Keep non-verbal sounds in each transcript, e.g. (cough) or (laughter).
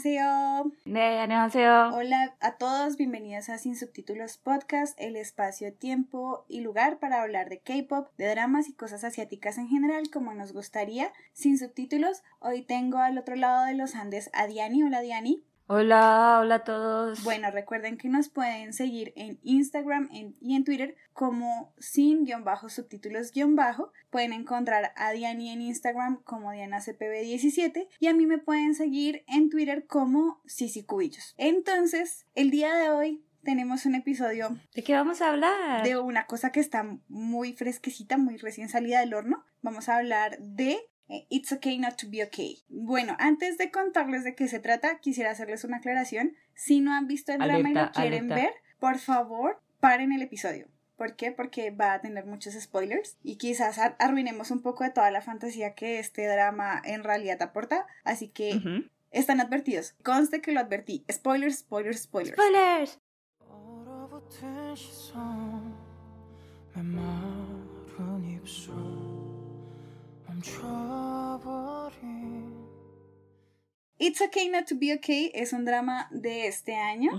안녕하세요. 네, 안녕하세요. Hola a todos, bienvenidos a Sin Subtítulos Podcast, el espacio, tiempo y lugar para hablar de K-pop, de dramas y cosas asiáticas en general, como nos gustaría, sin subtítulos. Hoy tengo al otro lado de los Andes a Diani. Hola Diani. Hola, hola a todos. Bueno, recuerden que nos pueden seguir en Instagram y en Twitter como sin-subtítulos-bajo. Pueden encontrar a Diani en Instagram como DianaCPB17 y a mí me pueden seguir en Twitter como Sisi Cubillos. Entonces, el día de hoy tenemos un episodio ¿De qué vamos a hablar? de una cosa que está muy fresquecita, muy recién salida del horno. Vamos a hablar de It's Okay Not to Be Okay. Bueno, antes de contarles de qué se trata, quisiera hacerles una aclaración. Si no han visto el drama y lo quieren alerta. ver, por favor, paren el episodio. ¿Por qué? Porque va a tener muchos spoilers y quizás ar- arruinemos un poco de toda la fantasía que este drama en realidad aporta. Así que están advertidos. Conste que lo advertí. Spoilers, spoilers, spoilers. Spoilers. It's Okay Not to Be Okay es un drama de este año.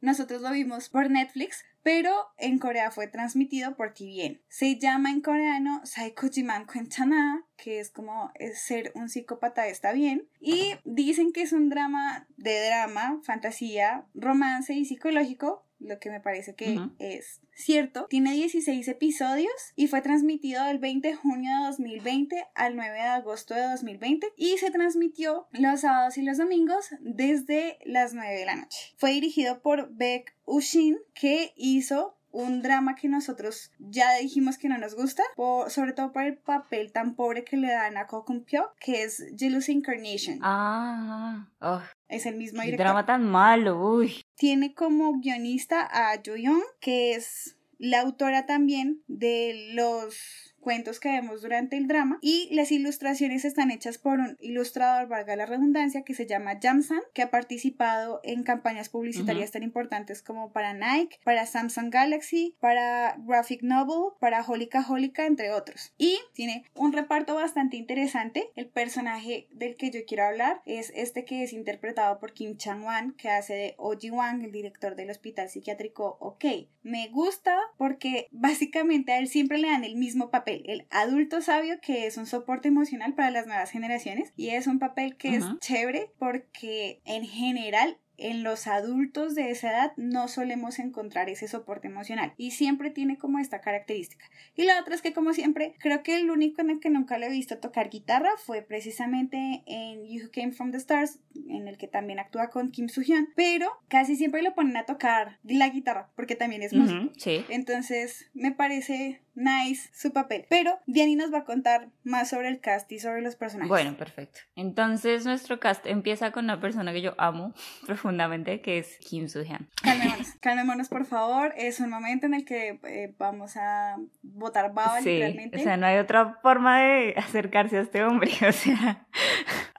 Nosotros lo vimos por Netflix, pero en Corea fue transmitido por TVN. Se llama en coreano Psychojiman Kwentana, que es como ser un psicópata está bien. Y dicen que es un drama de drama, fantasía, romance y psicológico, lo que me parece que es cierto. Tiene 16 episodios y fue transmitido del 20 de junio de 2020 al 9 de agosto de 2020 y se transmitió los sábados y los domingos desde las 9 de la noche. Fue dirigido por Beck Ushin que hizo un drama que nosotros ya dijimos que no nos gusta, por- sobre todo por el papel tan pobre que le dan a Ko Kun Pyo, que es Jealous Incarnation. Ah, oh, Es el mismo director. drama tan malo, uy. Tiene como guionista a Jo Young, que es la autora también de los cuentos que vemos durante el drama y las ilustraciones están hechas por un ilustrador, valga la redundancia, que se llama Jamsan, que ha participado en campañas publicitarias tan importantes como para Nike, para Samsung Galaxy, para Graphic Novel, para Holika Holika, entre otros. Y tiene un reparto bastante interesante. El personaje del que yo quiero hablar es este que es interpretado por Kim Chang-wan, que hace de Oji Wang, el director del hospital psiquiátrico OK. Me gusta porque básicamente a él siempre le dan el mismo papel, el adulto sabio que es un soporte emocional para las nuevas generaciones y es un papel que es chévere porque en general en los adultos de esa edad no solemos encontrar ese soporte emocional y siempre tiene como esta característica. Y la otra es que como siempre, creo que el único en el que nunca lo he visto tocar guitarra fue precisamente en You Came From The Stars, en el que también actúa con Kim Soo-hyun, pero casi siempre lo ponen a tocar la guitarra porque también es músico. Sí. Entonces me parece nice su papel. Pero Diani nos va a contar más sobre el cast y sobre los personajes. Bueno, perfecto. Entonces nuestro cast empieza con una persona que yo amo (laughs) profundamente, que es Kim Soo-hyun. Calmémonos, (laughs) calmémonos por favor. Es un momento en el que eh, vamos a botar baba Sí, literalmente. o sea, no hay otra forma de (laughs) acercarse a este hombre, o sea,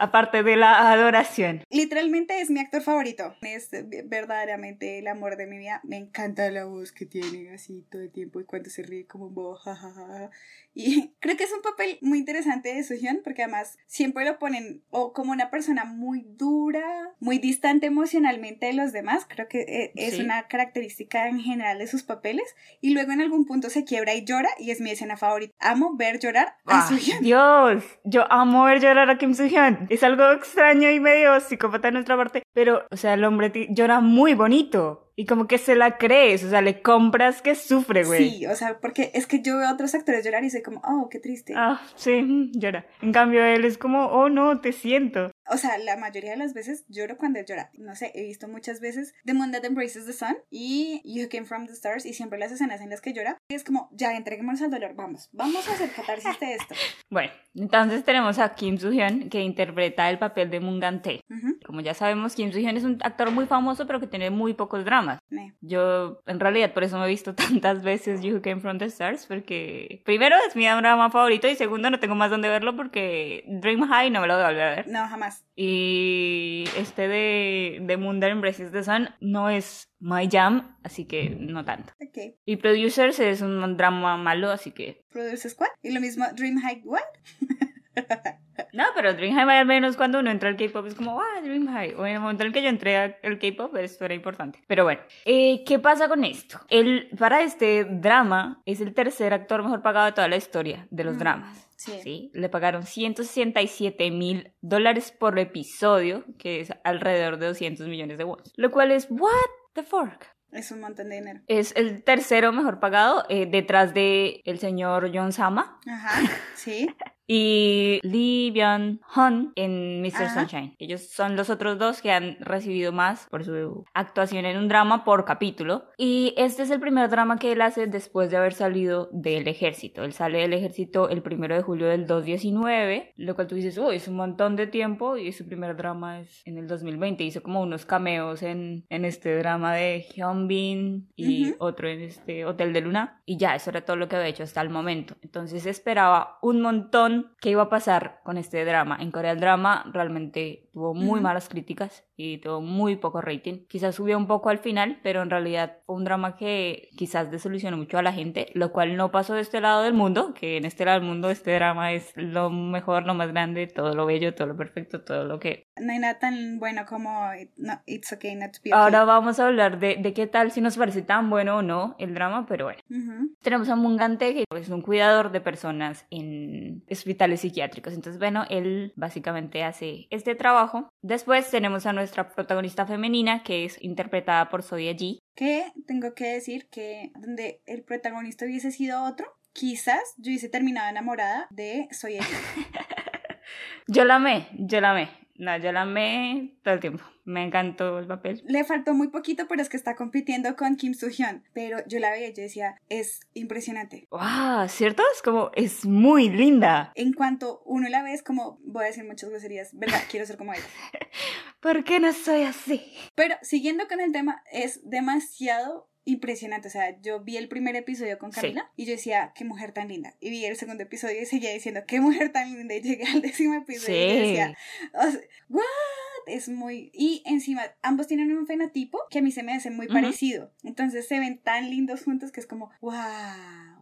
aparte de la adoración. Literalmente es mi actor favorito. Es verdaderamente el amor de mi vida. Me encanta la voz que tiene así todo el tiempo y cuando se ríe como un bobo. ja, ja, ja, ja. Y (laughs) creo que es un papel muy interesante de Soo-hyun porque además siempre lo ponen o como una persona muy dura, muy distante emocionalmente de los demás. Creo que eh, es Sí. una característica en general de sus papeles. Y luego en algún punto se quiebra y llora y es mi escena favorita. Amo ver llorar a Ah. Dios, yo amo ver llorar a Kim Soo-hyun. Es algo extraño y medio psicópata de nuestra parte, pero, o sea, el hombre llora muy bonito. Y como que se la crees, o sea, le compras que sufre, güey. Sí, o sea, porque es que yo veo a otros actores llorar y soy como, oh, qué triste. Ah, sí, (laughs) llora. En cambio, él es como, oh no, te siento. O sea, la mayoría de las veces lloro cuando él llora. No sé, he visto muchas veces The Moon That Embraces the Sun y You Came From the Stars y siempre las escenas en las que llora. Es como, ya, entreguémonos al dolor, vamos, vamos a hacer catarsis de esto. (laughs) Bueno, entonces tenemos a Kim Soo-hyun, que interpreta el papel de Mungan Tae. Ujú, Como ya sabemos, Kim Soo-hyun es un actor muy famoso, pero que tiene muy pocos dramas. me. Yo, en realidad, por eso me he visto (laughs) tantas veces You Who Came From The Stars, porque primero es mi drama favorito y segundo no tengo más donde verlo porque Dream High no me lo voy a volver a ver. No, jamás. Y este de, de Moon That Embraces the Sun no es my jam, así que no tanto. Ok. Y Producers es un drama malo, así que... Produce Squad. Y lo mismo, Dream High What? (laughs) No, pero Dream High al menos cuando uno entra al K-pop es como, ah, Dream High. O en el momento en el que yo entré al K-pop, esto era importante. Pero bueno, eh, ¿qué pasa con esto? Él, para este drama, es el tercer actor mejor pagado de toda la historia de los Mm, dramas. sí. Sí, le pagaron 167 mil dólares por episodio, que es alrededor de 200 millones de won. Lo cual es, what the fuck? Es un montón de dinero. Es el tercero mejor pagado, eh, detrás de el señor John Sama Ajá, sí. (laughs) y Lee Byung Hun en Mr. Ajá. Sunshine. Ellos son los otros dos que han recibido más por su actuación en un drama por capítulo. Y este es el primer drama que él hace después de haber salido del ejército. Él sale del ejército el primero de julio del 2019, lo cual tú dices, uy, es un montón de tiempo y su primer drama es en el 2020. Hizo como unos cameos en, en este drama de Hyunbin y Ujú. otro en este Hotel de Luna. Y ya, eso era todo lo que había hecho hasta el momento. Entonces esperaba un montón qué iba a pasar con este drama. En Corea el drama realmente tuvo muy Ujú. malas críticas y tuvo muy poco rating. Quizás subió un poco al final, pero en realidad fue un drama que quizás desilusionó mucho a la gente, lo cual no pasó de este lado del mundo, que en este lado del mundo este drama es lo mejor, lo más grande, todo lo bello, todo lo perfecto, todo lo que... No hay nada tan bueno como no, It's Okay Not to Be Okay. Ahora vamos a hablar de, de qué tal, si nos parece tan bueno o no el drama, pero bueno. Ujú. Tenemos a Mungante, que es un cuidador de personas en hospitales psiquiátricos. Entonces, bueno, él básicamente hace este trabajo. Después tenemos a nuestra protagonista femenina, que es interpretada por Soya Ji. Que tengo que decir que donde el protagonista hubiese sido otro, quizás yo hubiese terminado enamorada de Soy ella. (laughs) Yo la amé, yo la amé. No, yo la amé todo el tiempo. Me encantó el papel. Le faltó muy poquito, pero es que está compitiendo con Kim Soo Hyun. Pero yo la veía y yo decía, es impresionante. ¡Wow! ¿Cierto? Es como, es muy linda. En cuanto uno la ve, es como, voy a decir muchas groserías, ¿verdad? Quiero ser como ella. (laughs) ¿Por qué no soy así? Pero siguiendo con el tema, es demasiado impresionante. O sea, yo vi el primer episodio con Sí. Camila y yo decía, qué mujer tan linda. Y vi el segundo episodio y seguía diciendo, qué mujer tan linda. Y llegué al (laughs) décimo episodio y yo decía, o sea, ¿what? Es muy. Y encima, ambos tienen un fenotipo que a mí se me hace muy parecido. Entonces se ven tan lindos juntos que es como, wow.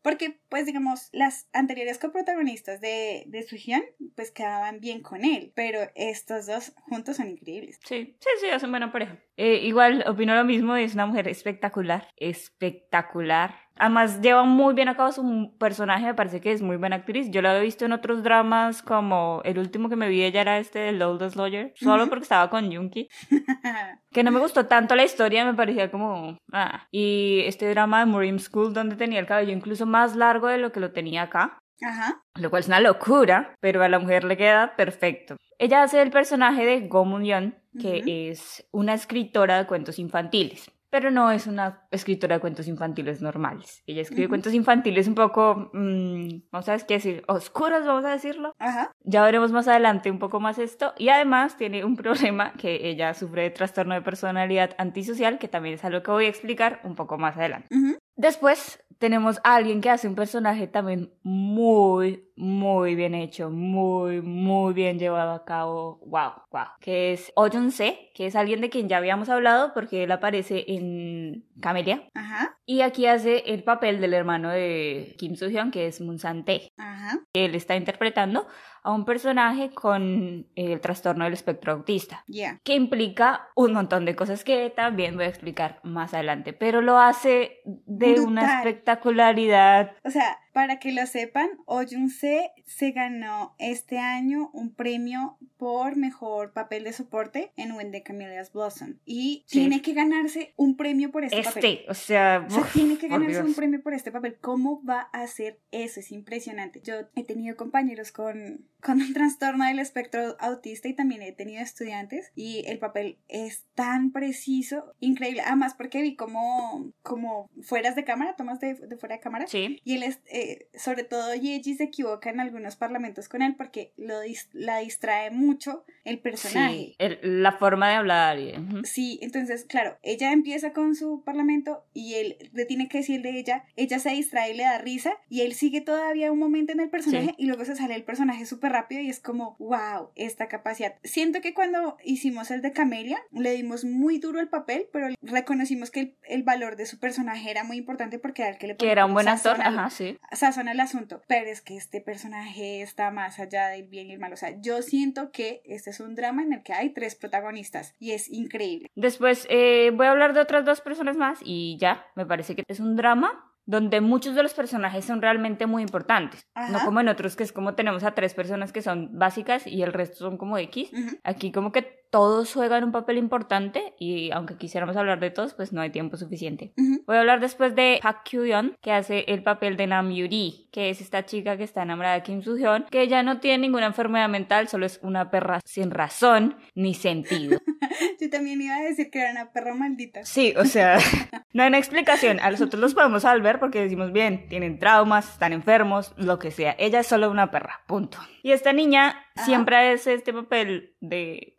Porque, pues, digamos, las anteriores coprotagonistas de, de Suhyun, pues quedaban bien con él. Pero estos dos juntos son increíbles. Sí, sí, sí, hacen buena pareja. Eh, igual, opino lo mismo, es una mujer espectacular, espectacular. Además, lleva muy bien a cabo su personaje, me parece que es muy buena actriz. Yo la he visto en otros dramas, como el último que me vi ella era este de Oldest Lawyer, solo porque estaba con Junkie. (laughs) Que no me gustó tanto la historia, me parecía como... Ah. Y este drama de Murim School, donde tenía el cabello incluso más largo de lo que lo tenía acá Ajá. lo cual es una locura, pero a la mujer le queda perfecto. Ella hace el personaje de Go Moon Yeon, que es una escritora de cuentos infantiles. Pero no es una escritora de cuentos infantiles normales. Ella escribe cuentos infantiles un poco, mm, no sabes qué decir, oscuros, vamos a decirlo. Ajá. Ya veremos más adelante un poco más esto. Y además tiene un (laughs) problema que ella sufre de trastorno de personalidad antisocial, que también es algo que voy a explicar un poco más adelante. Después tenemos a alguien que hace un personaje también muy, muy bien hecho, muy, muy bien llevado a cabo. Wow, wow. Que es Oh Se, que es alguien de quien ya habíamos hablado porque él aparece en Camelia. Ajá. Y aquí hace el papel del hermano de Kim Soo Hyun, que es Moon San Tae. Ajá. Él está interpretando a un personaje con el trastorno del espectro autista Ya. que implica un montón de cosas que también voy a explicar más adelante, pero lo hace de una espectacularidad. O sea, para que lo sepan, Oh Se se ganó este año un premio por mejor papel de soporte en When the Camellias Blossom. Y Sí. tiene que ganarse un premio por este, papel. Este, o sea, O sea, uf, tiene que ganarse un premio por este papel. ¿Cómo va a hacer eso? Es impresionante. Yo he tenido compañeros con, con un trastorno del espectro autista y también he tenido estudiantes y el papel es tan preciso, increíble. Además, porque vi como, como fueras de cámara, tomas de, de fuera de cámara. Sí, Y él, es, eh, sobre todo Yeji se equivoca en algunos parlamentos con él porque lo dis- la distrae mucho el personaje. sí, el- la forma de hablar. y-. Sí, entonces, claro, ella empieza con su parlamento y él le tiene que decir de ella, ella se distrae y le da risa y él sigue todavía un momento en el personaje Sí. y luego se sale el personaje súper rápido y es como, wow, esta capacidad. Siento que cuando hicimos el de Camelia le dimos muy duro el papel, pero reconocimos que el, el valor de su personaje era muy importante porque era el que le Que era un buen actor, ajá, sí. Sazona el asunto, pero es que este personaje está más allá del bien y el mal. O sea, yo siento que este es un drama en el que hay tres protagonistas y es increíble. Después eh, voy a hablar de otras dos personas más y ya, me parece que es un drama donde muchos de los personajes son realmente muy importantes. No como en otros que es como tenemos a tres personas que son básicas y el resto son como X. Aquí como que todos juegan un papel importante y aunque quisiéramos hablar de todos, pues no hay tiempo suficiente. Voy a hablar después de Park Kyu-yeon, que hace el papel de Nam Yuri, que es esta chica que está enamorada de Kim Soo-hyun, que ella no tiene ninguna enfermedad mental, solo es una perra sin razón ni sentido. (laughs) Yo también iba a decir que era una perra maldita. Sí, o sea, (laughs) no hay una explicación. A nosotros los podemos salvar porque decimos bien, tienen traumas, están enfermos, lo que sea. Ella es solo una perra, punto. Y esta niña Ajá. siempre hace este papel de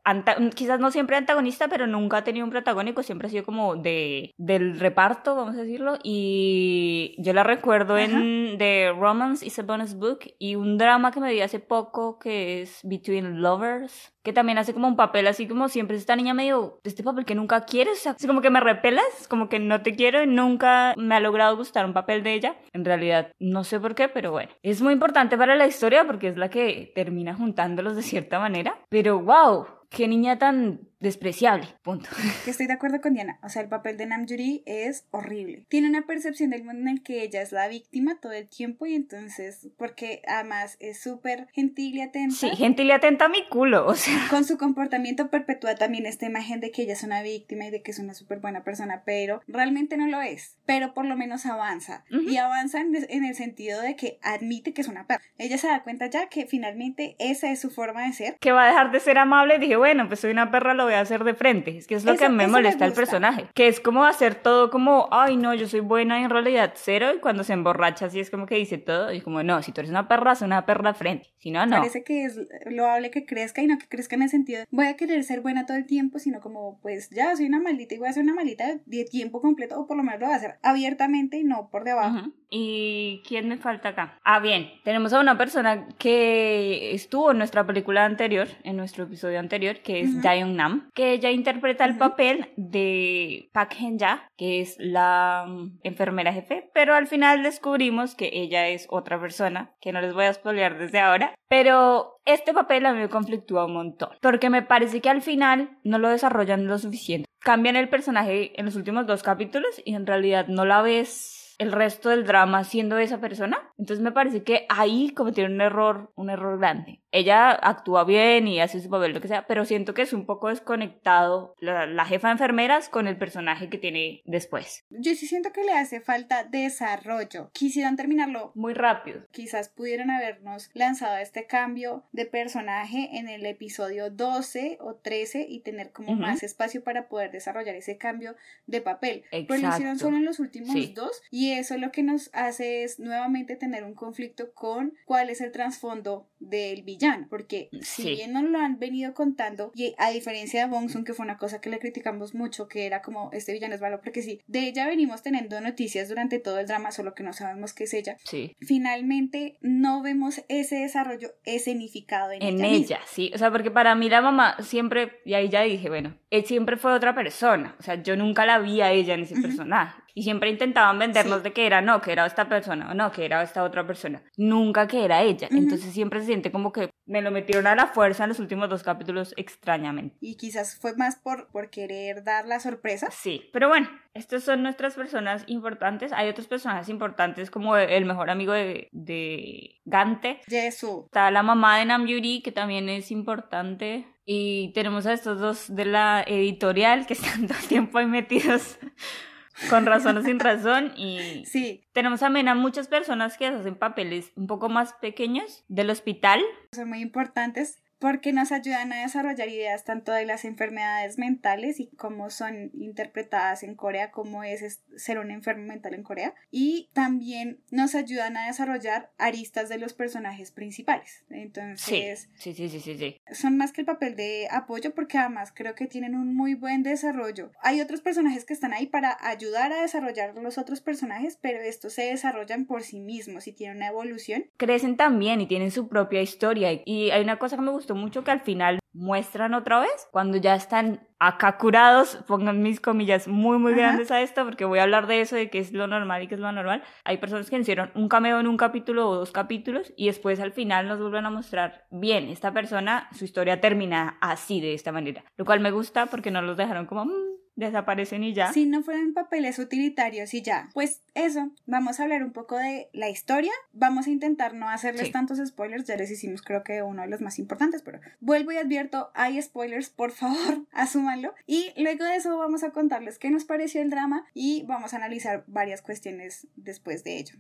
quizás no siempre antagonista, pero nunca ha tenido un protagónico, siempre ha sido como de del reparto, vamos a decirlo. Y yo la recuerdo en The Romance is a Bonus Book y un drama que me vi hace poco que es Between Lovers, que también hace como un papel así como siempre es esta niña medio este papel que nunca quieres, o sea, así como que me repelas, como que no te quiero y nunca me ha logrado gustar un papel de ella. En realidad no sé por qué, pero bueno, es muy importante para la historia porque es la que termina de cierta manera, pero wow, qué niña tan despreciable, punto. (laughs) Que estoy de acuerdo con Diana. O sea, el papel de Namjoon es horrible. Tiene una percepción del mundo en el que ella es la víctima todo el tiempo y entonces, porque además es súper gentil y atenta. Sí, gentil y atenta a mi culo, o sea, Con su comportamiento perpetúa también esta imagen de que ella es una víctima y de que es una súper buena persona, pero realmente no lo es. Pero por lo menos avanza. Y avanza en, en el sentido de que admite que es una perra. Ella se da cuenta ya que finalmente esa es su forma de ser. que va a dejar de ser amable, dije, bueno, pues soy una perra, lo voy a hacer de frente. Es que es lo Eso- que me molesta el personaje. Que es como hacer todo como, ay, no, yo soy buena y en realidad cero. Y cuando se emborracha así es como que dice todo. Y como, no, si tú eres una perra, soy una perra de frente. Si no, no. Parece que es loable que crezca y no que crezca en el sentido de voy a querer ser buena todo el tiempo, sino como pues ya soy una maldita y voy a ser una maldita de tiempo completo o por lo menos lo voy a hacer abiertamente y no por debajo. Ujú. ¿Y quién me falta acá? Ah, bien, tenemos a una persona que estuvo en nuestra película anterior, en nuestro episodio anterior, que es Ujú. Daeung Nam, que ella interpreta el papel de Park Hen-ja, que es la mm, enfermera jefe, pero al final descubrimos que ella es otra persona, que no les voy a spoilear desde ahora, pero este papel a mí me conflictúa un montón, porque me parece que al final no lo desarrollan lo suficiente. Cambian el personaje en los últimos dos capítulos y en realidad no la ves el resto del drama siendo esa persona. Entonces me parece que ahí cometieron un error, un error grande. Ella actúa bien y hace su papel, lo que sea, pero siento que es un poco desconectado la, la jefa de enfermeras con el personaje que tiene después. Yo sí siento que le hace falta desarrollo. Quisieran terminarlo. Muy rápido. Quizás pudieron habernos lanzado este cambio de personaje en el episodio 12 o 13 y tener como más espacio para poder desarrollar ese cambio de papel. Pero lo hicieron Exacto. solo en los últimos Sí. dos y eso lo que nos hace es nuevamente tener un conflicto con cuál es el trasfondo del villano. Porque si Sí. bien nos lo han venido contando, y a diferencia de Bong Joon, que fue una cosa que le criticamos mucho, que era como este villano es malo, porque sí, de ella venimos teniendo noticias durante todo el drama, solo que no sabemos qué es ella Sí. finalmente no vemos ese desarrollo escenificado en, En ella. misma. ella, sí. O sea, porque para mí la mamá siempre, y ahí ya dije, bueno, él siempre fue otra persona. O sea, yo nunca la vi a ella en ese personaje. Y siempre intentaban vendernos Sí. de que era, no, que era esta persona, o no, que era esta otra persona. Nunca que era ella. Ujú. Entonces siempre se siente como que me lo metieron a la fuerza en los últimos dos capítulos extrañamente. Y quizás fue más por, por querer dar la sorpresa. Sí, pero bueno, estas son nuestras personas importantes. Hay otros personajes importantes como el mejor amigo de, de Gante, Jesu. Está la mamá de Namyuri, que también es importante. Y tenemos a estos dos de la editorial que están (laughs) todo el tiempo ahí metidos con razón o sin razón. Y (laughs) Sí, tenemos también a muchas personas que hacen papeles un poco más pequeños del hospital. son muy importantes porque nos ayudan a desarrollar ideas tanto de las enfermedades mentales y cómo son interpretadas en Corea, cómo es ser un enfermo mental en Corea, y también nos ayudan a desarrollar aristas de los personajes principales. Entonces, sí, sí, sí, sí. sí. son más que el papel de apoyo porque además creo que tienen un muy buen desarrollo. Hay otros personajes que están ahí para ayudar a desarrollar los otros personajes, pero estos se desarrollan por sí mismos y tienen una evolución. Crecen también y tienen su propia historia. Y hay una cosa que me gustó gustó mucho que al final muestran otra vez cuando ya están acá curados, pongan mis comillas muy muy Ajá. grandes a esto porque voy a hablar de eso, de qué es lo normal y qué es lo anormal. Hay personas que hicieron un cameo en un capítulo o dos capítulos y después al final nos vuelven a mostrar, bien, esta persona, su historia termina así, de esta manera. Lo cual me gusta porque no los dejaron como, "Mm", desaparecen y ya. Si no fueran papeles utilitarios y ya. Pues eso, vamos a hablar un poco de la historia. Vamos a intentar no hacerles Sí. tantos spoilers, ya les hicimos creo que uno de los más importantes, pero vuelvo y advierto, hay spoilers, por favor, (laughs) asúmanlo. Y luego de eso vamos a contarles qué nos pareció el drama y vamos a analizar varias cuestiones después de ello.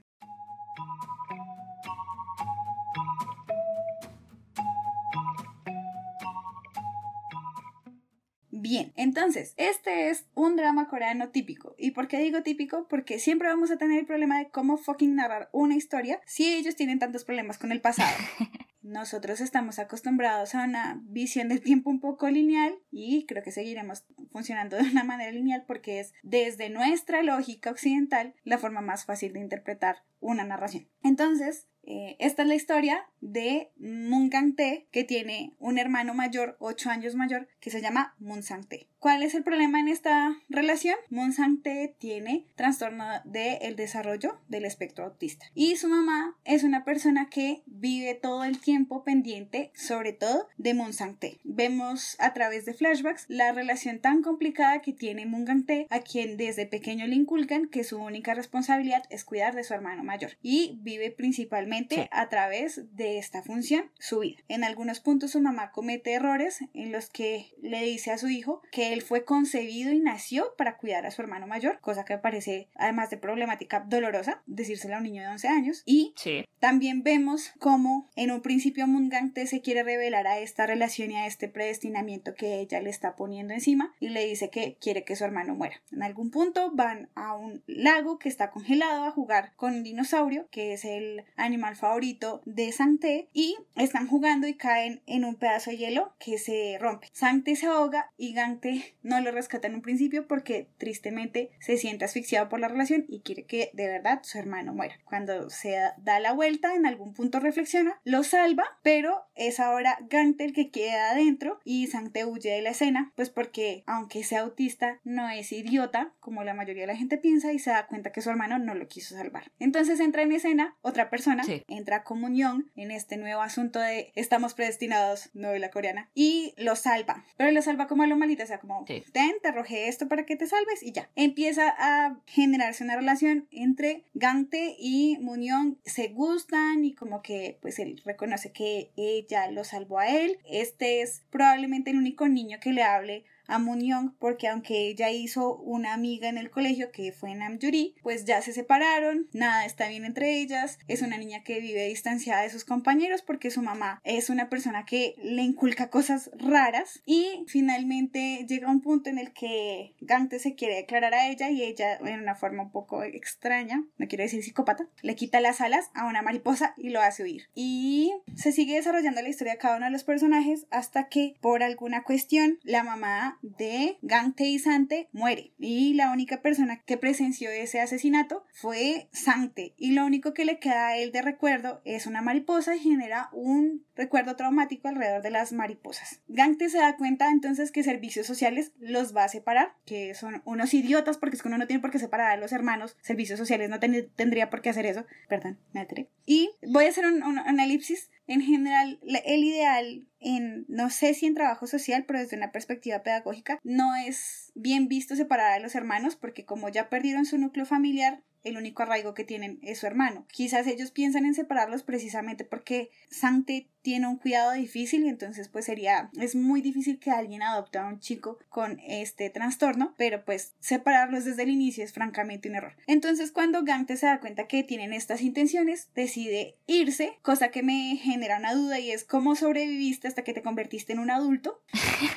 Bien, entonces, este es un drama coreano típico. ¿Y por qué digo típico? Porque siempre vamos a tener el problema de cómo fucking narrar una historia si ellos tienen tantos problemas con el pasado. (laughs) Nosotros estamos acostumbrados a una visión del tiempo un poco lineal y creo que seguiremos funcionando de una manera lineal porque es desde nuestra lógica occidental la forma más fácil de interpretar una narración. Entonces, eh, esta es la historia de Moon Gang-tae, que tiene un hermano mayor, 8 años mayor, que se llama Moon Sang-tae. ¿Cuál es el problema en esta relación? Moon Sang-tae tiene trastorno del desarrollo del espectro autista. Y su mamá es una persona que vive todo el tiempo pendiente, sobre todo, de Moon Sang-tae. Vemos a través de flashbacks la relación tan complicada que tiene Moon Gang-tae, a quien desde pequeño le inculcan que su única responsabilidad es cuidar de su hermano mayor. Y vive principalmente Sí. a través de esta función su vida. En algunos puntos su mamá comete errores en los que le dice a su hijo que él fue concebido y nació para cuidar a su hermano mayor, cosa que me parece, además de problemática, dolorosa, decírselo a un niño de 11 años. Y Sí. también vemos cómo en un principio Mungante se quiere revelar a esta relación y a este predestinamiento que ella le está poniendo encima y le dice que quiere que su hermano muera. En algún punto van a un lago que está congelado a jugar con un dinosaurio, que es el animal favorito de Sancte, y están jugando y caen en un pedazo de hielo que se rompe. Sancte se ahoga y Gante no lo rescata en un principio porque tristemente se siente asfixiado por la relación y quiere que de verdad su hermano muera. Cuando se da la vuelta, en algún punto reflexiona, lo salva, pero es ahora Gante el que queda adentro y Sancte huye de la escena, pues porque aunque sea autista, no es idiota, como la mayoría de la gente piensa, y se da cuenta que su hermano no lo quiso salvar. Entonces entra en escena otra persona, Sí. entra a comunión en este nuevo asunto de estamos predestinados, novela coreana, y lo salva, pero lo salva como a lo malito, o sea, como Sí. ten, te arrojé esto para que te salves y ya. Empieza a generarse una relación entre Gante y Munión, se gustan y como que pues él reconoce que ella lo salvó a él. Este es probablemente el único niño que le hable a Moon porque aunque ella hizo una amiga en el colegio que fue Namjuri, pues ya se separaron, nada está bien entre ellas, es una niña que vive distanciada de sus compañeros porque su mamá es una persona que le inculca cosas raras y finalmente llega un punto en el que Gante se quiere declarar a ella y ella en una forma un poco extraña, no quiero decir psicópata, le quita las alas a una mariposa y lo hace huir. Y se sigue desarrollando la historia de cada uno de los personajes hasta que por alguna cuestión la mamá de Gante y Sante muere y la única persona que presenció ese asesinato fue Sante y lo único que le queda a él de recuerdo es una mariposa y genera un recuerdo traumático alrededor de las mariposas. Gante se da cuenta entonces que servicios sociales los va a separar, que son unos idiotas porque es que uno no tiene por qué separar a los hermanos, servicios sociales no ten- tendría por qué hacer eso, perdón, me alteré. Y voy a hacer un, un- una elipsis. En general, el ideal en, no sé si en trabajo social, pero desde una perspectiva pedagógica, no es bien visto separar a los hermanos porque como ya perdieron su núcleo familiar, el único arraigo que tienen es su hermano. Quizás ellos piensan en separarlos precisamente porque Sante tiene un cuidado difícil y entonces pues sería, es muy difícil que alguien adopte a un chico con este trastorno, pero pues separarlos desde el inicio es francamente un error. Entonces cuando Gante se da cuenta que tienen estas intenciones, decide irse, cosa que me genera una duda y es cómo sobreviviste hasta que te convertiste en un adulto.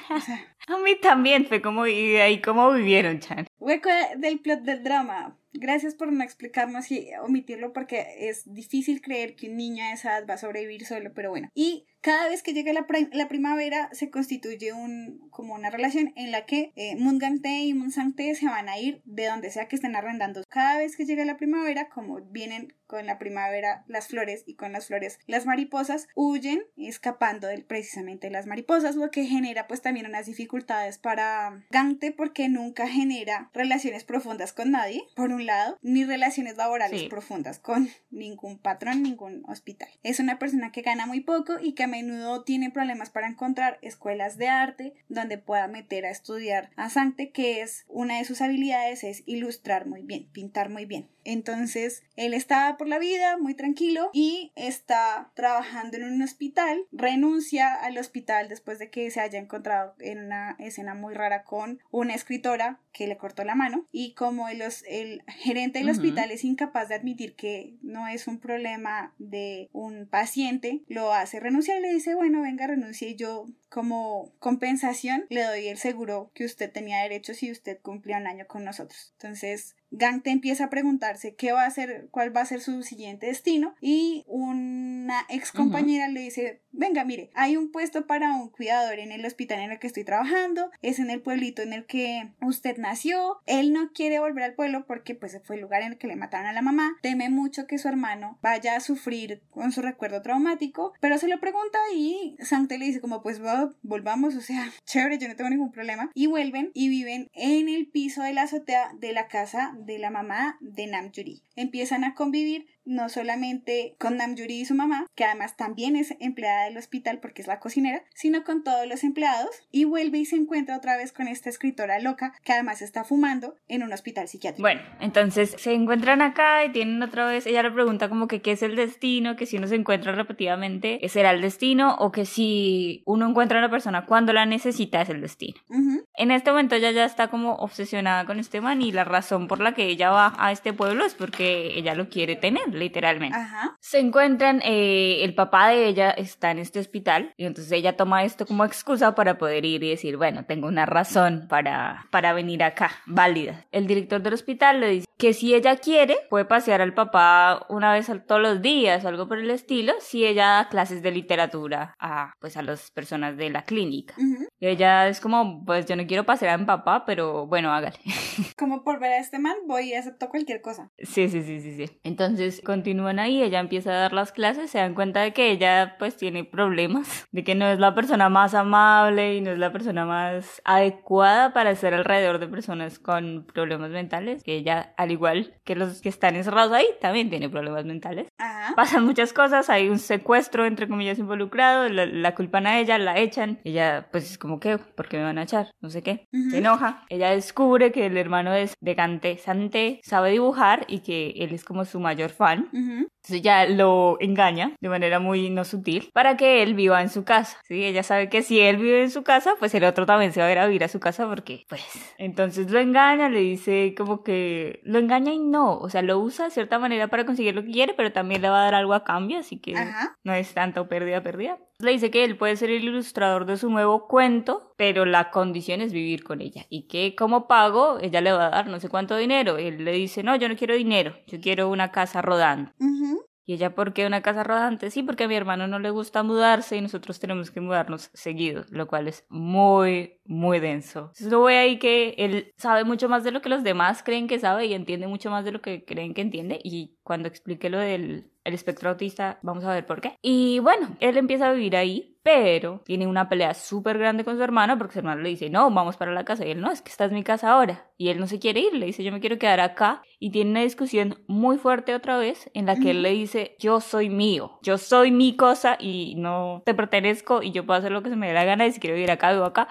O sea, (laughs) A mí también fue como, y ahí cómo vivieron, Chan. Hueco del plot del drama. Gracias por no explicarnos y omitirlo porque es difícil creer que un niño a esa edad va a sobrevivir solo, pero bueno. Y cada vez que llega la, la primavera se constituye un, como una relación en la que eh, Mungante y Munsante se van a ir de donde sea que estén arrendando. Cada vez que llega la primavera, como vienen con la primavera las flores y con las flores las mariposas, huyen escapando del, precisamente de las mariposas, lo que genera pues también unas dificultades para Gante porque nunca genera relaciones profundas con nadie, por un lado, ni relaciones laborales Sí. profundas con ningún patrón, ningún hospital. Es una persona que gana muy poco y que a menudo tiene problemas para encontrar escuelas de arte donde pueda meter a estudiar a Sancte, que es una de sus habilidades es ilustrar muy bien, pintar muy bien. Entonces, él está por la vida muy tranquilo y está trabajando en un hospital, renuncia al hospital después de que se haya encontrado en una escena muy rara con una escritora que le cortó la mano y como el, el gerente del hospital es incapaz de admitir que no es un problema de un paciente, lo hace renunciar y le dice, bueno, venga, renuncie y yo como compensación le doy el seguro que usted tenía derecho si usted cumplía un año con nosotros. Entonces, Gangte empieza a preguntarse qué va a hacer, cuál va a ser su siguiente destino y una ex compañera le dice, venga, mire, hay un puesto para un cuidador en el hospital en el que estoy trabajando, es en el pueblito en el que usted nació, él no quiere volver al pueblo porque pues fue el lugar en el que le mataron a la mamá, teme mucho que su hermano vaya a sufrir con su recuerdo traumático, pero se lo pregunta y Sancte le dice como pues va, volvamos, o sea, (laughs) chévere, yo no tengo ningún problema, y vuelven y viven en el piso de la azotea de la casa de la mamá de Namjuri. Empiezan a convivir no solamente con Namjuri y su mamá, que además también es empleada del hospital porque es la cocinera, sino con todos los empleados y vuelve y se encuentra otra vez con esta escritora loca que además está fumando en un hospital psiquiátrico. Bueno, entonces se encuentran acá y tienen otra vez, ella le pregunta como que qué es el destino, que si uno se encuentra repetidamente, ¿será el destino? O que si uno encuentra a una persona cuando la necesita es el destino. Ujú, En este momento ella ya está como obsesionada con este man y la razón por la que ella va a este pueblo es porque ella lo quiere tener, literalmente. Ajá. Se encuentran, eh, el papá de ella está en este hospital y entonces ella toma esto como excusa para poder ir y decir, bueno, tengo una razón para, para venir acá, válida. El director del hospital le dice que si ella quiere, puede pasear al papá una vez todos los días o algo por el estilo, si ella da clases de literatura a, pues, a las personas de la clínica. Y ella es como, pues yo no quiero pasear a mi papá, pero bueno, hágale. (laughs) Como por ver a este man voy y acepto cualquier cosa. Sí, sí, sí, sí, sí. Entonces continúan ahí, ella empieza a dar las clases, se dan cuenta de que ella pues tiene problemas, (laughs) de que no es la persona más amable y no es la persona más adecuada para estar alrededor de personas con problemas mentales, que ella, al igual que los que están encerrados ahí, también tiene problemas mentales. Ajá. Pasan muchas cosas, hay un secuestro entre comillas involucrado, la, la culpan a ella, la echan, ella pues es como que, ¿por qué me van a echar? No sé qué, se enoja, ella descubre que el hermano es de Gante Sante, sabe dibujar y que él es como su mayor fan, Ujú. entonces ella lo engaña de manera muy no sutil para que él viva en su casa, ¿sí? Ella sabe que si él vive en su casa, pues el otro también se va a ir a vivir a su casa porque, pues, entonces lo engaña, le dice como que lo engaña y no, o sea, lo usa de cierta manera para conseguir lo que quiere, pero también le va a dar algo a cambio, así que Ajá. no es tanto pérdida, pérdida. Le dice que él puede ser el ilustrador de su nuevo cuento, pero la condición es vivir con ella. Y que como pago, ella le va a dar no sé cuánto dinero. Él le dice, no, yo no quiero dinero, yo quiero una casa rodando. Ujú. Y ella, ¿por qué una casa rodante? Sí, porque a mi hermano no le gusta mudarse y nosotros tenemos que mudarnos seguido, lo cual es muy, muy denso. Entonces lo voy ahí que él sabe mucho más de lo que los demás creen que sabe y entiende mucho más de lo que creen que entiende. Y cuando explique lo del el espectro autista, vamos a ver por qué. Y bueno, él empieza a vivir ahí, pero tiene una pelea súper grande con su hermano porque su hermano le dice, no, vamos para la casa. Y él, no, es que esta es mi casa ahora. Y él no se quiere ir, le dice, yo me quiero quedar acá. Y tiene una discusión muy fuerte otra vez en la que él le dice, yo soy mío, yo soy mi cosa y no te pertenezco y yo puedo hacer lo que se me dé la gana y si quiero vivir acá, vivo acá.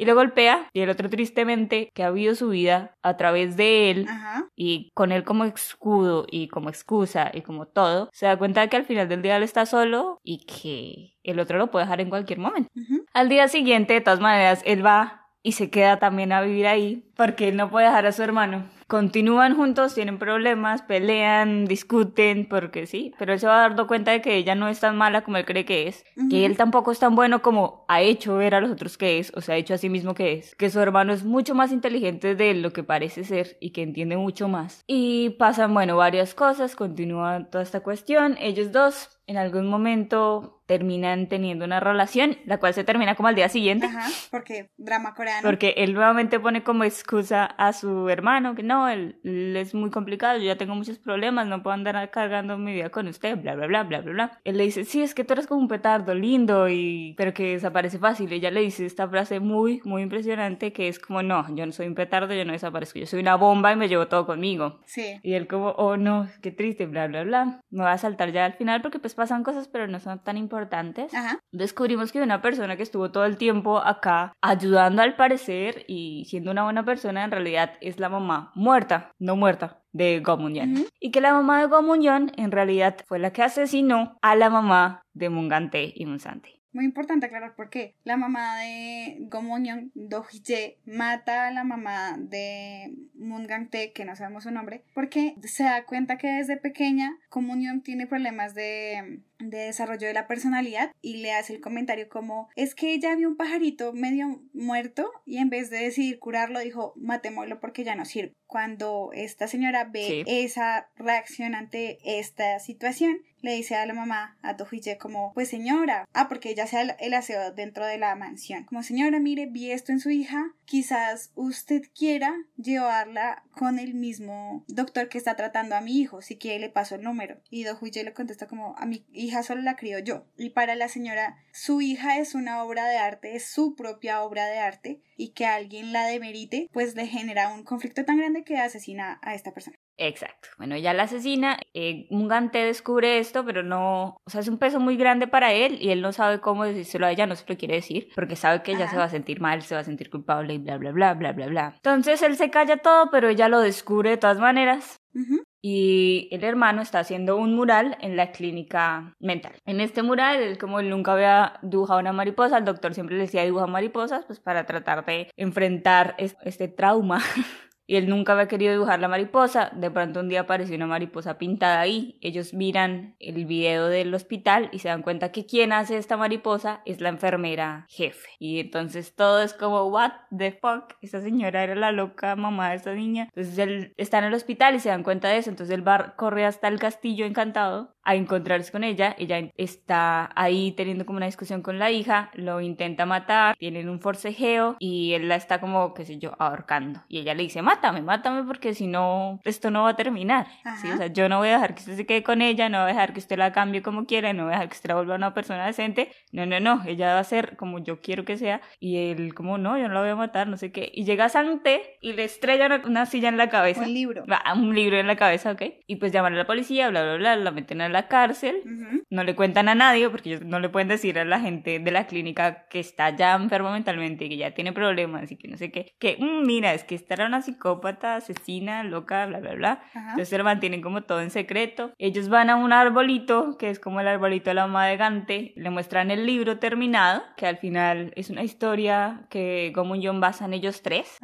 Y lo golpea y el otro tristemente que ha vivido su vida a través de él Ajá. y con él como escudo y como excusa y como todo, se da cuenta de que al final del día él está solo y que el otro lo puede dejar en cualquier momento. Al día siguiente, de todas maneras, él va y se queda también a vivir ahí porque él no puede dejar a su hermano continúan juntos, tienen problemas, pelean, discuten, porque sí, pero él se va dando cuenta de que ella no es tan mala como él cree que es, que él tampoco es tan bueno como ha hecho ver a los otros que es, o sea, ha hecho a sí mismo que es, que su hermano es mucho más inteligente de lo que parece ser y que entiende mucho más. Y pasan, bueno, varias cosas, continúa toda esta cuestión, ellos dos en algún momento terminan teniendo una relación, la cual se termina como al día siguiente. Ajá, porque drama coreano. Porque él nuevamente pone como excusa a su hermano que no, él, él es muy complicado, yo ya tengo muchos problemas, no puedo andar cargando mi vida con usted, bla, bla, bla, bla, bla, bla. Él le dice, sí, es que tú eres como un petardo lindo, y pero que desaparece fácil. Ella le dice esta frase muy, muy impresionante que es como, no, yo no soy un petardo, yo no desaparezco, yo soy una bomba y me llevo todo conmigo. Sí. Y él como, oh no, qué triste, bla, bla, bla. Me voy a saltar ya al final porque pues pasan cosas, pero no son tan importantes. Ajá. Descubrimos que una persona que estuvo todo el tiempo acá ayudando al parecer y siendo una buena persona en realidad es la mamá muerta, no muerta de Gomunyan. Ujú. Y que la mamá de Gomunyan en realidad fue la que asesinó a la mamá de Mungante y Munsante. Muy importante aclarar por qué. La mamá de Gomonyeon, Do Hye, mata a la mamá de Moon Gang-tae, que no sabemos su nombre, porque se da cuenta que desde pequeña Gomonyeon tiene problemas de, de desarrollo de la personalidad y le hace el comentario como es que ella vio un pajarito medio muerto y en vez de decidir curarlo dijo matémoslo porque ya no sirve. Cuando esta señora ve Sí. esa reacción ante esta situación, le dice a la mamá, a Tohije, como, pues señora, ah, porque ella hace el- aseo dentro de la mansión, como señora, mire, vi esto en su hija, quizás usted quiera llevarla con el mismo doctor que está tratando a mi hijo, si quiere le paso el número. Y Dohuye le contesta como, a mi hija solo la crío yo. Y para la señora, su hija es una obra de arte, es su propia obra de arte, y que alguien la demerite, pues le genera un conflicto tan grande que asesina a esta persona. Exacto. Bueno, ella la asesina. Eh, Mungante descubre esto, pero no. O sea, es un peso muy grande para él y él no sabe cómo decírselo a ella, no se lo quiere decir, porque sabe que ella Ajá. se va a sentir mal, se va a sentir culpable y bla, bla, bla, bla, bla, bla. Entonces él se calla todo, pero ella lo descubre de todas maneras. Ujú. Y el hermano está haciendo un mural en la clínica mental. En este mural, él como él nunca había dibujado una mariposa, el doctor siempre le decía dibuja mariposas, pues para tratar de enfrentar es- este trauma. (laughs) Y él nunca había querido dibujar la mariposa. De pronto un día apareció una mariposa pintada ahí. Ellos miran el video del hospital y se dan cuenta que quien hace esta mariposa es la enfermera jefe. Y entonces todo es como, what the fuck? Esta señora era la loca mamá de esta niña. Entonces él está en el hospital y se dan cuenta de eso. Entonces él va, corre hasta el castillo encantado a encontrarse con ella. Ella está ahí teniendo como una discusión con la hija, lo intenta matar, tienen un forcejeo y él la está como, qué sé yo, ahorcando. Y ella le dice, mátame, mátame porque si no, esto no va a terminar. ¿sí? O sea, yo no voy a dejar que usted se quede con ella, no voy a dejar que usted la cambie como quiera, no voy a dejar que usted la vuelva una persona decente. No, no, no, ella va a ser como yo quiero que sea. Y él como, no, yo no la voy a matar, no sé qué. Y llega Sante y le estrella una, una silla en la cabeza. Un libro. Va, un libro en la cabeza, ¿ok? Y pues llaman a la policía, bla, bla, bla, la meten a la cárcel. Ujú. No le cuentan a nadie porque ellos no le pueden decir a la gente de la clínica que está ya enfermo mentalmente, que ya tiene problemas y que no sé qué. Que, "Mm, mira, es que esta era una psicópata, asesina, loca, bla, bla, bla. Entonces se lo mantienen como todo en secreto. Ellos van a un arbolito, que es como el arbolito de la mamá de Gante. Le muestran el libro terminado, que al final es una historia que Gomun Yon basa en ellos tres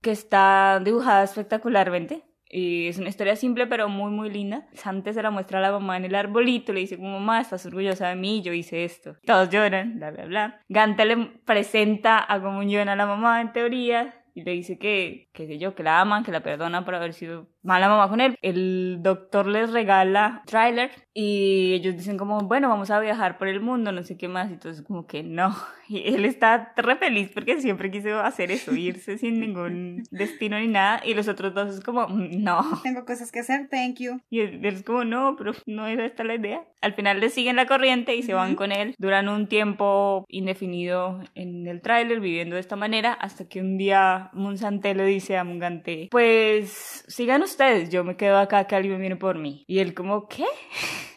que está dibujada espectacularmente. Y es una historia simple pero muy muy linda. Sante se la muestra a la mamá en el arbolito, le dice como mamá, estás orgullosa de mí, yo hice esto. Todos lloran, bla bla bla. Gante le presenta a Gomunyon a la mamá en teoría y le dice que, qué sé yo, que la aman, que la perdonan por haber sido mala mamá con él. El doctor les regala trailer y ellos dicen como, bueno, vamos a viajar por el mundo, no sé qué más. Y entonces como que no. (laughs) Y él está re feliz porque siempre quiso hacer eso, irse sin ningún destino ni nada. Y los otros dos es como, "Mm, no. (laughs) Tengo cosas que hacer, thank you. Y él es como, no, pero no era esta la idea. Al final le siguen la corriente y se van con él. Duran un tiempo indefinido en el tráiler viviendo de esta manera hasta que un día Monsante le dice a Mungante, pues sigan ustedes, yo me quedo acá que alguien viene por mí. Y él como, ¿qué?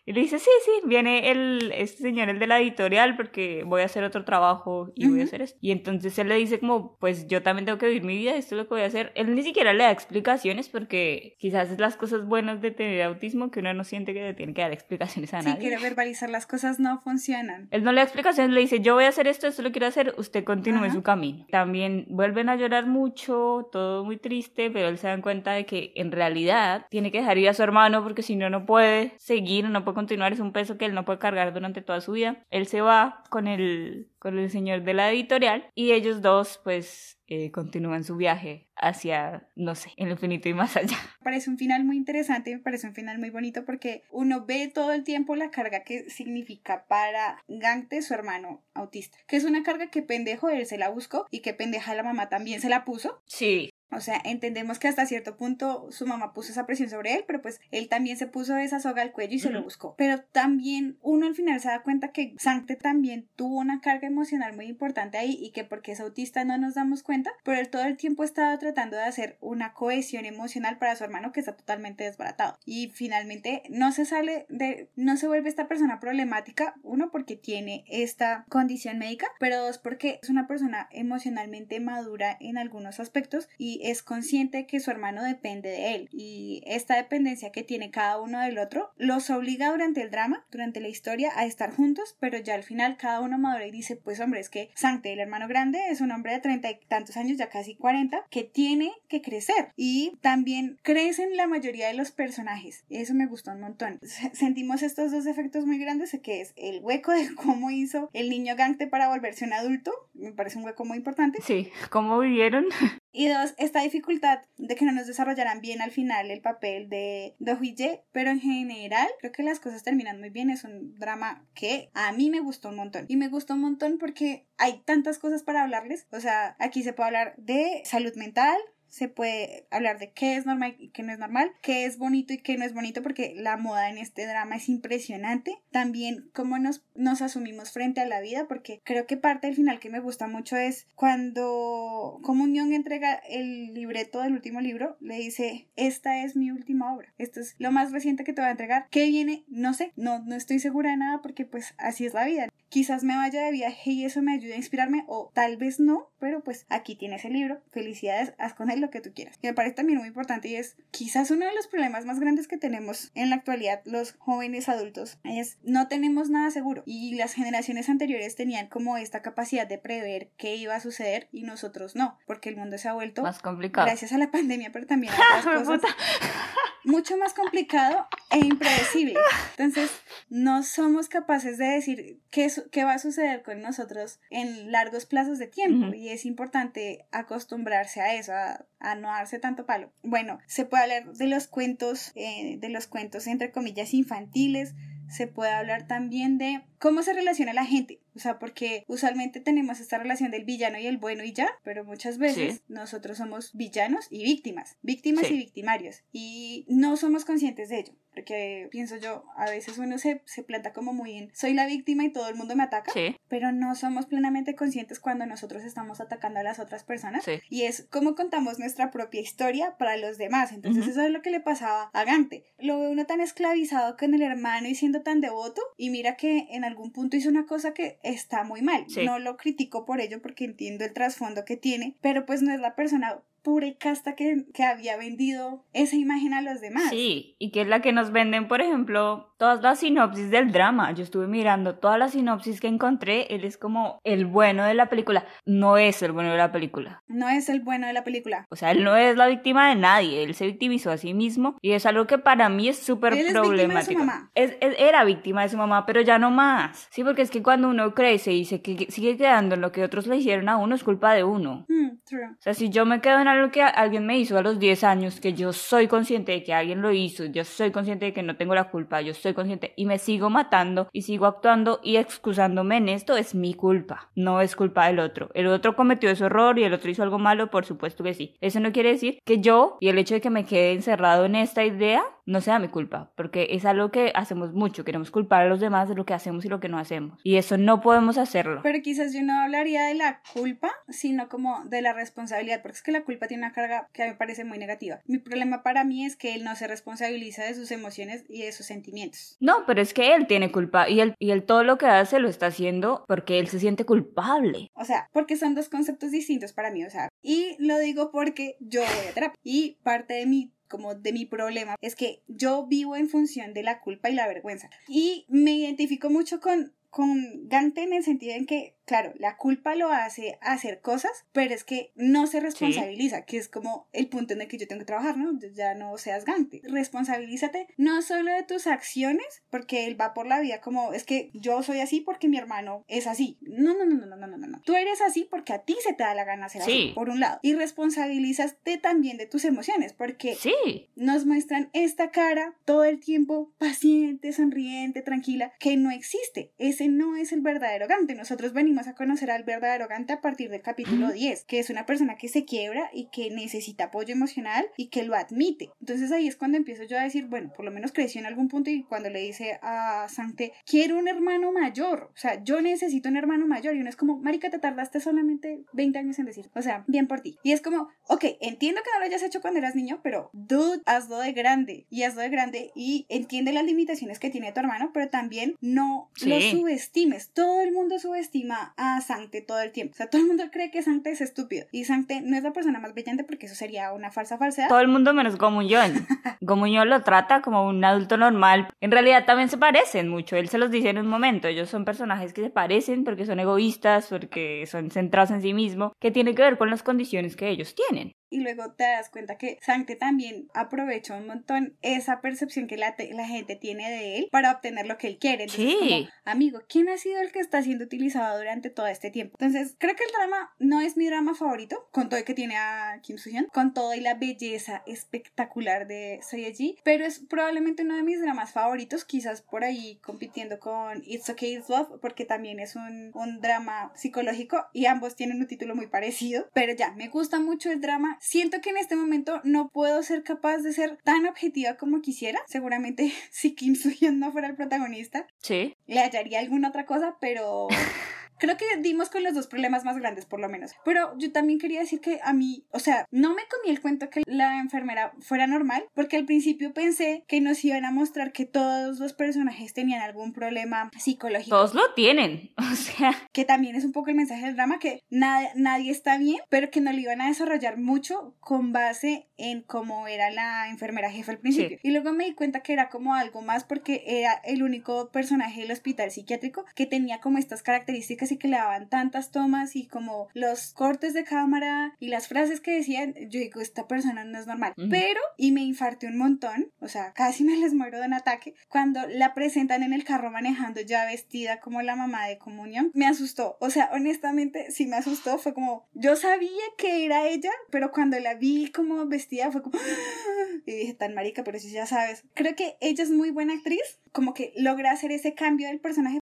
Y le dice, sí, sí, viene el, este señor, el de la editorial, porque voy a hacer otro trabajo y voy a hacer esto. Y entonces él le dice como, pues yo también tengo que vivir mi vida, esto es lo que voy a hacer. Él ni siquiera le da explicaciones porque quizás es las cosas buenas de tener autismo que uno no siente que le tiene que dar explicaciones a Si nadie. quiere verbalizar las cosas no funcionan. Él no le da explicaciones, le dice, yo voy a hacer esto, esto lo quiero hacer, usted continúe Ajá. su camino. También vuelven a llorar mucho, todo muy triste, pero él se da cuenta de que en realidad tiene que dejar ir a su hermano porque si no, no puede seguir, no puede continuar, es un peso que él no puede cargar durante toda su vida. Él se va con el, con el señor de la editorial y ellos dos pues eh, continúan su viaje hacia, no sé, el infinito y más allá. Me (laughs) parece un final muy interesante, me parece un final muy bonito porque uno ve todo el tiempo la carga que significa para Gante, su hermano autista, que es una carga que pendejo él se la buscó y que pendeja la mamá también se la puso. Sí, O sea, entendemos que hasta cierto punto su mamá puso esa presión sobre él, pero pues él también se puso esa soga al cuello y se lo buscó. Pero también uno al final se da cuenta que Sancte también tuvo una carga emocional muy importante ahí y que porque es autista no nos damos cuenta, pero él todo el tiempo estaba tratando de hacer una cohesión emocional para su hermano que está totalmente desbaratado. Y finalmente no se sale de, no se vuelve esta persona problemática, uno porque tiene esta condición médica, pero dos porque es una persona emocionalmente madura en algunos aspectos y es consciente que su hermano depende de él y esta dependencia que tiene cada uno del otro los obliga durante el drama, durante la historia a estar juntos, pero ya al final cada uno madura y dice, pues hombre, es que Sancte, el hermano grande, es un hombre de treinta y tantos años, ya casi cuarenta, que tiene que crecer y también crecen la mayoría de los personajes. Eso me gustó un montón. Sentimos estos dos efectos muy grandes, que es el hueco de cómo hizo el niño Gante para volverse un adulto, me parece un hueco muy importante, sí, ¿cómo vivieron? Y dos, esta dificultad de que no nos desarrollaran bien al final el papel de Do Hye, pero en general creo que las cosas terminan muy bien. Es un drama que a mí me gustó un montón. Y me gustó un montón porque hay tantas cosas para hablarles. O sea, aquí se puede hablar de salud mental, se puede hablar de qué es normal y qué no es normal, qué es bonito y qué no es bonito, porque la moda en este drama es impresionante. También cómo nos, nos asumimos frente a la vida, porque creo que parte del final que me gusta mucho es cuando Young entrega el libreto del último libro, le dice, esta es mi última obra, esto es lo más reciente que te voy a entregar. ¿Qué viene? No sé, no, no estoy segura de nada porque pues así es la vida. Quizás me vaya de viaje y eso me ayude a inspirarme o tal vez no, pero pues aquí tienes el libro, felicidades, haz con él lo que tú quieras. Y me parece también muy importante y es quizás uno de los problemas más grandes que tenemos en la actualidad los jóvenes adultos es no tenemos nada seguro y las generaciones anteriores tenían como esta capacidad de prever qué iba a suceder y nosotros no, porque el mundo se ha vuelto Más complicado. gracias a la pandemia, pero también a (laughs) otras cosas. (laughs) mucho más complicado e impredecible. Entonces, no somos capaces de decir qué, qué va a suceder con nosotros en largos plazos de tiempo. Y es importante acostumbrarse a eso, a, a no darse tanto palo. Bueno, se puede hablar de los cuentos, eh, de los cuentos entre comillas infantiles. Se puede hablar también de cómo se relaciona la gente. O sea, porque usualmente tenemos esta relación del villano y el bueno y ya, pero muchas veces Sí. nosotros somos villanos y víctimas, víctimas Sí. y victimarios. Y no somos conscientes de ello. Porque pienso yo, a veces uno se, se planta como muy en soy la víctima y todo el mundo me ataca, Sí, pero no somos plenamente conscientes cuando nosotros estamos atacando a las otras personas. Y es como contamos nuestra propia historia para los demás. Entonces Ujú. eso es lo que le pasaba a Gante. Lo ve uno tan esclavizado con el hermano y siendo tan devoto. Y mira que en algún punto hizo una cosa que está muy mal. Sí. No lo critico por ello porque entiendo el trasfondo que tiene. Pero pues no es la persona pura y casta que, que había vendido esa imagen a los demás. Sí, y que es la que nos venden, por ejemplo, todas las sinopsis del drama. Yo estuve mirando todas las sinopsis que encontré. Él es como el bueno de la película. No es el bueno de la película. No es el bueno de la película. O sea, él no es la víctima de nadie. Él se victimizó a sí mismo. Y es algo que para mí es súper Él es víctima de su problemático. mamá. Es- es- era víctima de su mamá, pero ya no más. Sí, porque es que cuando uno crece y se que- sigue quedando en lo que otros le hicieron a uno, es culpa de uno. Hmm, true. O sea, si yo me quedo en algo que alguien me hizo a los 10 años, que yo soy consciente de que alguien lo hizo, yo soy consciente de que no tengo la culpa, yo soy consciente y me sigo matando y sigo actuando y excusándome en esto, es mi culpa, no es culpa del otro. El otro cometió ese error y el otro hizo algo malo, por supuesto que sí. Eso no quiere decir que yo y el hecho de que me quede encerrado en esta idea no sea mi culpa, porque es algo que hacemos mucho, queremos culpar a los demás de lo que hacemos y lo que no hacemos. Y eso no podemos hacerlo. Pero quizás yo no hablaría de la culpa, sino como de la responsabilidad, porque es que la culpa tiene una carga que a mí me parece muy negativa. Mi problema para mí es que él no se responsabiliza de sus emociones y de sus sentimientos. No, pero es que él tiene culpa y él, y él todo lo que hace lo está haciendo porque él se siente culpable. O sea, porque son dos conceptos distintos para mí, o sea, y lo digo porque yo voy a terapia y parte de mi como de mi problema es que yo vivo en función de la culpa y la vergüenza. Y me identifico mucho con con Gante en el sentido en que, claro, la culpa lo hace hacer cosas, pero es que no se responsabiliza, que es como el punto en el que yo tengo que trabajar, ¿no? Ya no seas Gante. Responsabilízate no solo de tus acciones, porque él va por la vida como, es que yo soy así porque mi hermano es así. No, no, no, no, no, no, no, no. Tú eres así porque a ti se te da la gana ser así, por un lado. Y responsabilízate también de tus emociones, porque Sí. nos muestran esta cara todo el tiempo paciente, sonriente, tranquila, que no existe. Ese no es el verdadero Gante. Nosotros venimos a conocer al verdadero Gante a partir del capítulo 10, que es una persona que se quiebra y que necesita apoyo emocional y que lo admite. Entonces ahí es cuando empiezo yo a decir, bueno, por lo menos creció en algún punto y cuando le dice a Sante, quiero un hermano mayor, o sea, yo necesito un hermano mayor y uno es como, marica, te tardaste solamente 20 años en decir, o sea, bien por ti. Y es como, ok, entiendo que no lo hayas hecho cuando eras niño, pero dude, hazlo de grande y hazlo de grande y entiende las limitaciones que tiene tu hermano, pero también no lo Sí. subestimes. Todo el mundo subestima a Sancte todo el tiempo. O sea, todo el mundo cree que Sancte es estúpido y Sancte no es la persona más brillante porque eso sería una falsa falsedad. Todo el mundo menos Gomuñón. (laughs) Gomuñón lo trata como un adulto normal. En realidad también se parecen mucho. Él se los dice en un momento. Ellos son personajes que se parecen porque son egoístas, porque son centrados en sí mismos, que tiene que ver con las condiciones que ellos tienen. Y luego te das cuenta que Sancte también aprovecha un montón esa percepción que la, la gente tiene de él para obtener lo que él quiere. Entonces, Sí. como, amigo, ¿quién ha sido el que está siendo utilizado durante todo este tiempo? Entonces, creo que el drama no es mi drama favorito, con todo y que tiene a Kim Soo-hyun, con todo y la belleza espectacular de Soyeji, pero es probablemente uno de mis dramas favoritos, quizás por ahí compitiendo con It's Okay, It's Love, porque también es un, un drama psicológico y ambos tienen un título muy parecido, pero ya, me gusta mucho el drama. Siento que en este momento no puedo ser capaz de ser tan objetiva como quisiera. Seguramente (laughs) si Kim Soo-hyun no fuera el protagonista, Sí. le hallaría alguna otra cosa, pero (laughs) creo que dimos con los dos problemas más grandes, por lo menos. Pero yo también quería decir que a mí, o sea, no me comí el cuento que la enfermera fuera normal, porque al principio pensé que nos iban a mostrar que todos los personajes tenían algún problema psicológico Todos lo tienen. (laughs) O sea, que también es un poco el mensaje del drama, que nada- nadie está bien, pero que no lo iban a desarrollar mucho con base en cómo era la enfermera jefe al principio. Y luego me di cuenta que era como algo más porque era el único personaje del hospital psiquiátrico que tenía como estas características y que le daban tantas tomas y como los cortes de cámara y las frases que decían, yo digo, esta persona no es normal. Pero, y me infarté un montón, o sea, casi me (laughs) les muero de un ataque, cuando la presentan en el carro manejando ya vestida como la mamá de comunión, me asustó. O sea, honestamente, sí me asustó. Fue como, yo sabía que era ella, pero cuando la vi como vestida fue como, (gasps) y dije, tan marica, pero si ya sabes. Creo que ella es muy buena actriz, como que logra hacer ese cambio del personaje.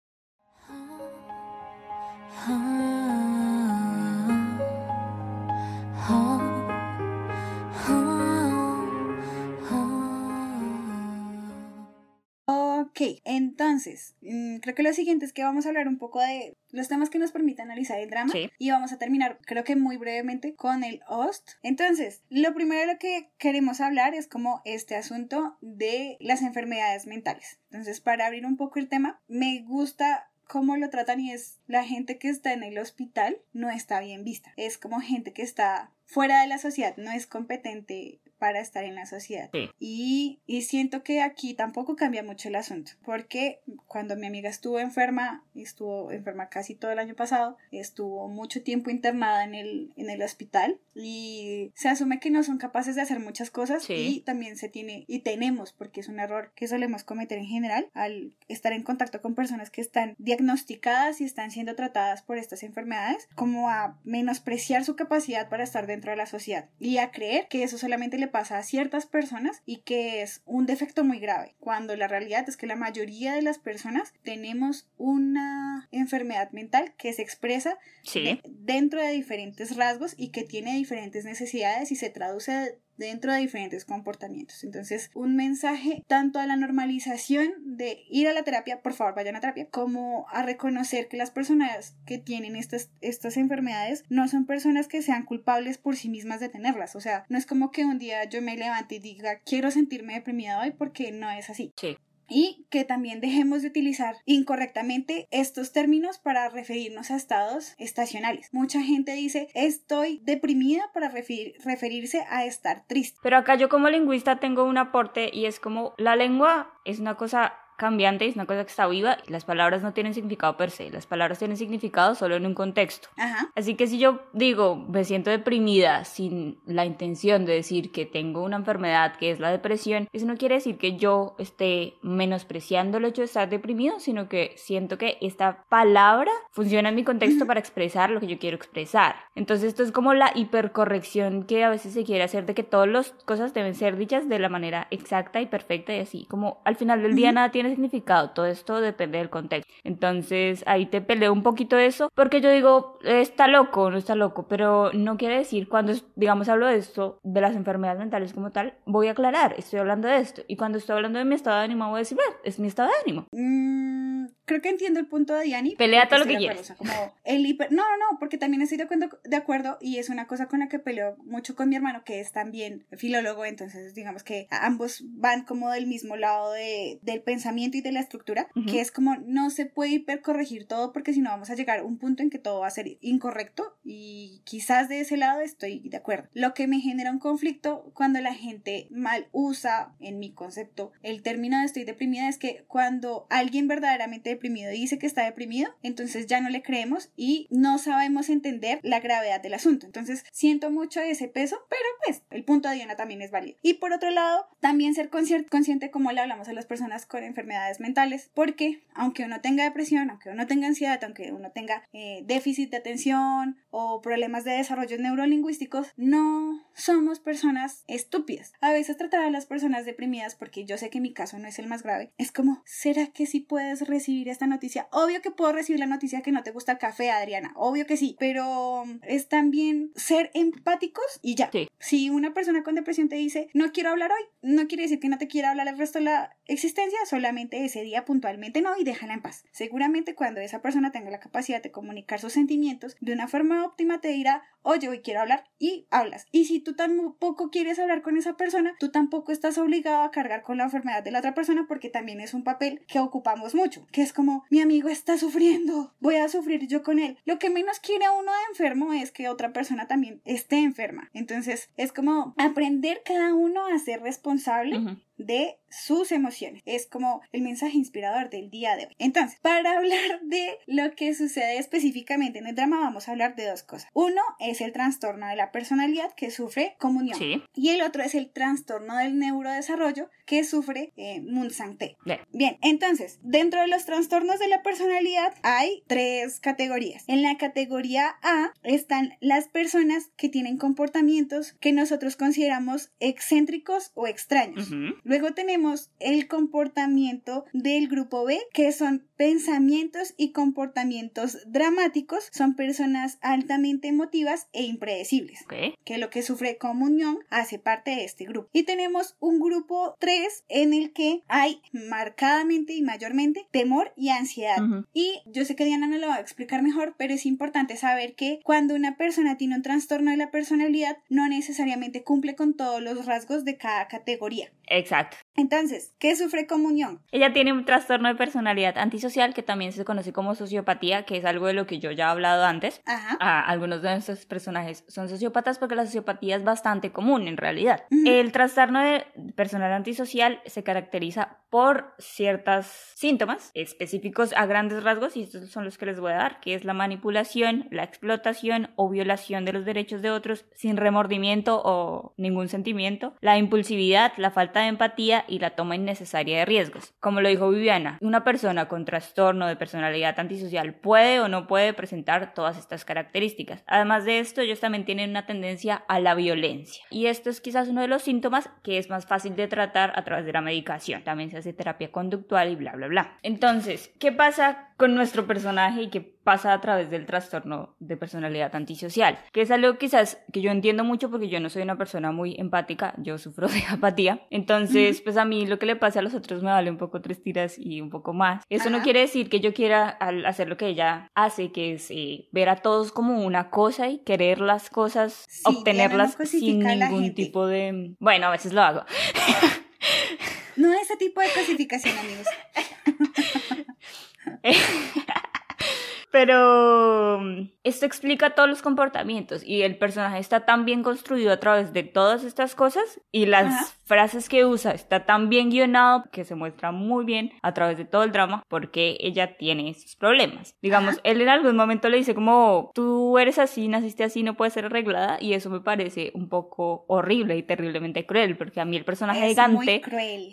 Ok, entonces, mm, creo que lo siguiente es que vamos a hablar un poco de los temas que nos permiten analizar el drama Sí. y vamos a terminar, creo que muy brevemente, con el host. Entonces, lo primero de lo que queremos hablar es como este asunto de las enfermedades mentales. Entonces, para abrir un poco el tema, me gusta cómo lo tratan y es la gente que está en el hospital no está bien vista. Es como gente que está fuera de la sociedad, no es competente para estar en la sociedad. Sí. Y, y siento que aquí tampoco cambia mucho el asunto, porque cuando mi amiga estuvo enferma, estuvo enferma casi todo el año pasado, estuvo mucho tiempo internada en el, en el hospital y se asume que no son capaces de hacer muchas cosas Sí. y también se tiene, y tenemos, porque es un error que solemos cometer en general, al estar en contacto con personas que están diagnosticadas y están siendo tratadas por estas enfermedades, como a menospreciar su capacidad para estar dentro de la sociedad y a creer que eso solamente le pasa a ciertas personas y que es un defecto muy grave, cuando la realidad es que la mayoría de las personas tenemos una enfermedad mental que se expresa sí. de- dentro de diferentes rasgos y que tiene diferentes necesidades y se traduce dentro de diferentes comportamientos. Entonces, un mensaje tanto a la normalización de ir a la terapia, por favor vayan a terapia, como a reconocer que las personas que tienen estas, estas enfermedades no son personas que sean culpables por sí mismas de tenerlas. O sea, no es como que un día yo me levante y diga quiero sentirme deprimida hoy porque no es así. Sí. Y que también dejemos de utilizar incorrectamente estos términos para referirnos a estados estacionales. Mucha gente dice estoy deprimida para referir- referirse a estar triste. Pero acá yo como lingüista tengo un aporte y es como la lengua es una cosa cambiante, es una cosa que está viva y las palabras no tienen significado per se, las palabras tienen significado solo en un contexto. Ajá. Así que si yo digo me siento deprimida sin la intención de decir que tengo una enfermedad que es la depresión, eso no quiere decir que yo esté menospreciando el hecho de estar deprimido, sino que siento que esta palabra funciona en mi contexto para expresar lo que yo quiero expresar. Entonces esto es como la hipercorrección que a veces se quiere hacer de que todas las cosas deben ser dichas de la manera exacta y perfecta y así, como al final del día nada tiene significado, todo esto depende del contexto. Entonces ahí te peleo un poquito eso, porque yo digo, está loco, no está loco, pero no quiere decir cuando, digamos, hablo de esto, de las enfermedades mentales como tal, voy a aclarar, estoy hablando de esto. Y cuando estoy hablando de mi estado de ánimo, voy a decir, bueno, es mi estado de ánimo. Mm, creo que entiendo el punto de Diani. Pelea todo lo estoy que acuerdo, o sea, como el hiper... No, no, no, porque también estoy de acuerdo, de acuerdo y es una cosa con la que peleo mucho con mi hermano, que es también filólogo, entonces digamos que ambos van como del mismo lado de, del pensamiento y de la estructura, Ujú. que es como no se puede hipercorregir todo porque si no vamos a llegar a un punto en que todo va a ser incorrecto y quizás de ese lado estoy de acuerdo. Lo que me genera un conflicto cuando la gente mal usa, en mi concepto, el término de estoy deprimida es que cuando alguien verdaderamente deprimido dice que está deprimido, entonces ya no le creemos y no sabemos entender la gravedad del asunto. Entonces siento mucho ese peso, pero pues el punto de Diana también es válido. Y por otro lado, también ser consci- consciente como le hablamos a las personas con enfermedades mentales, porque aunque uno tenga depresión, aunque uno tenga ansiedad, aunque uno tenga eh, déficit de atención o problemas de desarrollo neurolingüísticos, no somos personas estúpidas. A veces tratar a las personas deprimidas, porque yo sé que mi caso no es el más grave, es como, ¿será que sí puedes recibir esta noticia? Obvio que puedo recibir la noticia que no te gusta el café, Adriana, obvio que sí, pero es también ser empáticos y ya. Sí. Si una persona con depresión te dice, no quiero hablar hoy, no quiere decir que no te quiera hablar el resto de la existencia, solamente ese día puntualmente no y déjala en paz. Seguramente cuando esa persona tenga la capacidad de comunicar sus sentimientos de una forma óptima te dirá, oye, hoy quiero hablar y hablas. Y si tú tampoco quieres hablar con esa persona, tú tampoco estás obligado a cargar con la enfermedad de la otra persona porque también es un papel que ocupamos mucho, que es como, mi amigo está sufriendo, voy a sufrir yo con él. Lo que menos quiere uno de enfermo es que otra persona también esté enferma. Entonces es como aprender cada uno a ser responsable. De sus emociones. Es como el mensaje inspirador del día de hoy. Entonces, para (laughs) hablar de lo que sucede específicamente en el drama, vamos a hablar de dos cosas. Uno es el trastorno de la personalidad que sufre comunión. Sí. Y el otro es el trastorno del neurodesarrollo que sufre eh. Bien. Bien, entonces, dentro de los trastornos de la personalidad hay tres categorías. En la categoría A están las personas que tienen comportamientos que nosotros consideramos excéntricos o extraños. Luego tenemos el comportamiento del grupo B, que son pensamientos y comportamientos dramáticos. Son personas altamente emotivas e impredecibles que lo que sufre comunión hace parte de este grupo. Y tenemos un grupo 3 en el que hay marcadamente y mayormente temor y ansiedad. Y yo sé que Diana no lo va a explicar mejor, pero es importante saber que cuando una persona tiene un trastorno de la personalidad, no necesariamente cumple con todos los rasgos de cada categoría. Exacto. Entonces, ¿qué sufre comunión? Ella tiene un trastorno de personalidad antisocial que también se conoce como sociopatía, que es algo de lo que yo ya he hablado antes. Ajá. Ah, algunos de nuestros personajes son sociópatas porque la sociopatía es bastante común en realidad. Ujú. El trastorno de personalidad antisocial se caracteriza por ciertos síntomas específicos a grandes rasgos y estos son los que les voy a dar, que es la manipulación, la explotación o violación de los derechos de otros sin remordimiento o ningún sentimiento, la impulsividad, la falta de empatía y la toma innecesaria de riesgos. Como lo dijo Viviana, una persona con trastorno de personalidad antisocial puede o no puede presentar todas estas características. Además de esto, ellos también tienen una tendencia a la violencia. Y esto es quizás uno de los síntomas que es más fácil de tratar a través de la medicación. También se hace terapia conductual y bla, bla, bla. Entonces, ¿qué pasa con nuestro personaje y qué pasa a través del trastorno de personalidad antisocial? Que es algo quizás que yo entiendo mucho porque yo no soy una persona muy empática, yo sufro de (laughs) apatía. Entonces, pues a mí lo que le pasa a los otros me vale un poco tres tiras y un poco más. Eso no quiere decir que yo quiera hacer lo que ella hace, que es eh, ver a todos como una cosa y querer las cosas, Sí, obtenerlas no sin ningún tipo de... Bueno, a veces lo hago. No ese tipo de cosificación, amigos. (laughs) Pero mm, esto explica todos los comportamientos y el personaje está tan bien construido a través de todas estas cosas y las Ajá. frases que usa está tan bien guionado que se muestra muy bien a través de todo el drama porque ella tiene estos problemas. Digamos, Ajá. él en algún momento le dice como tú eres así, naciste así, no puedes ser arreglada y eso me parece un poco horrible y terriblemente cruel porque a mí el personaje Es gigante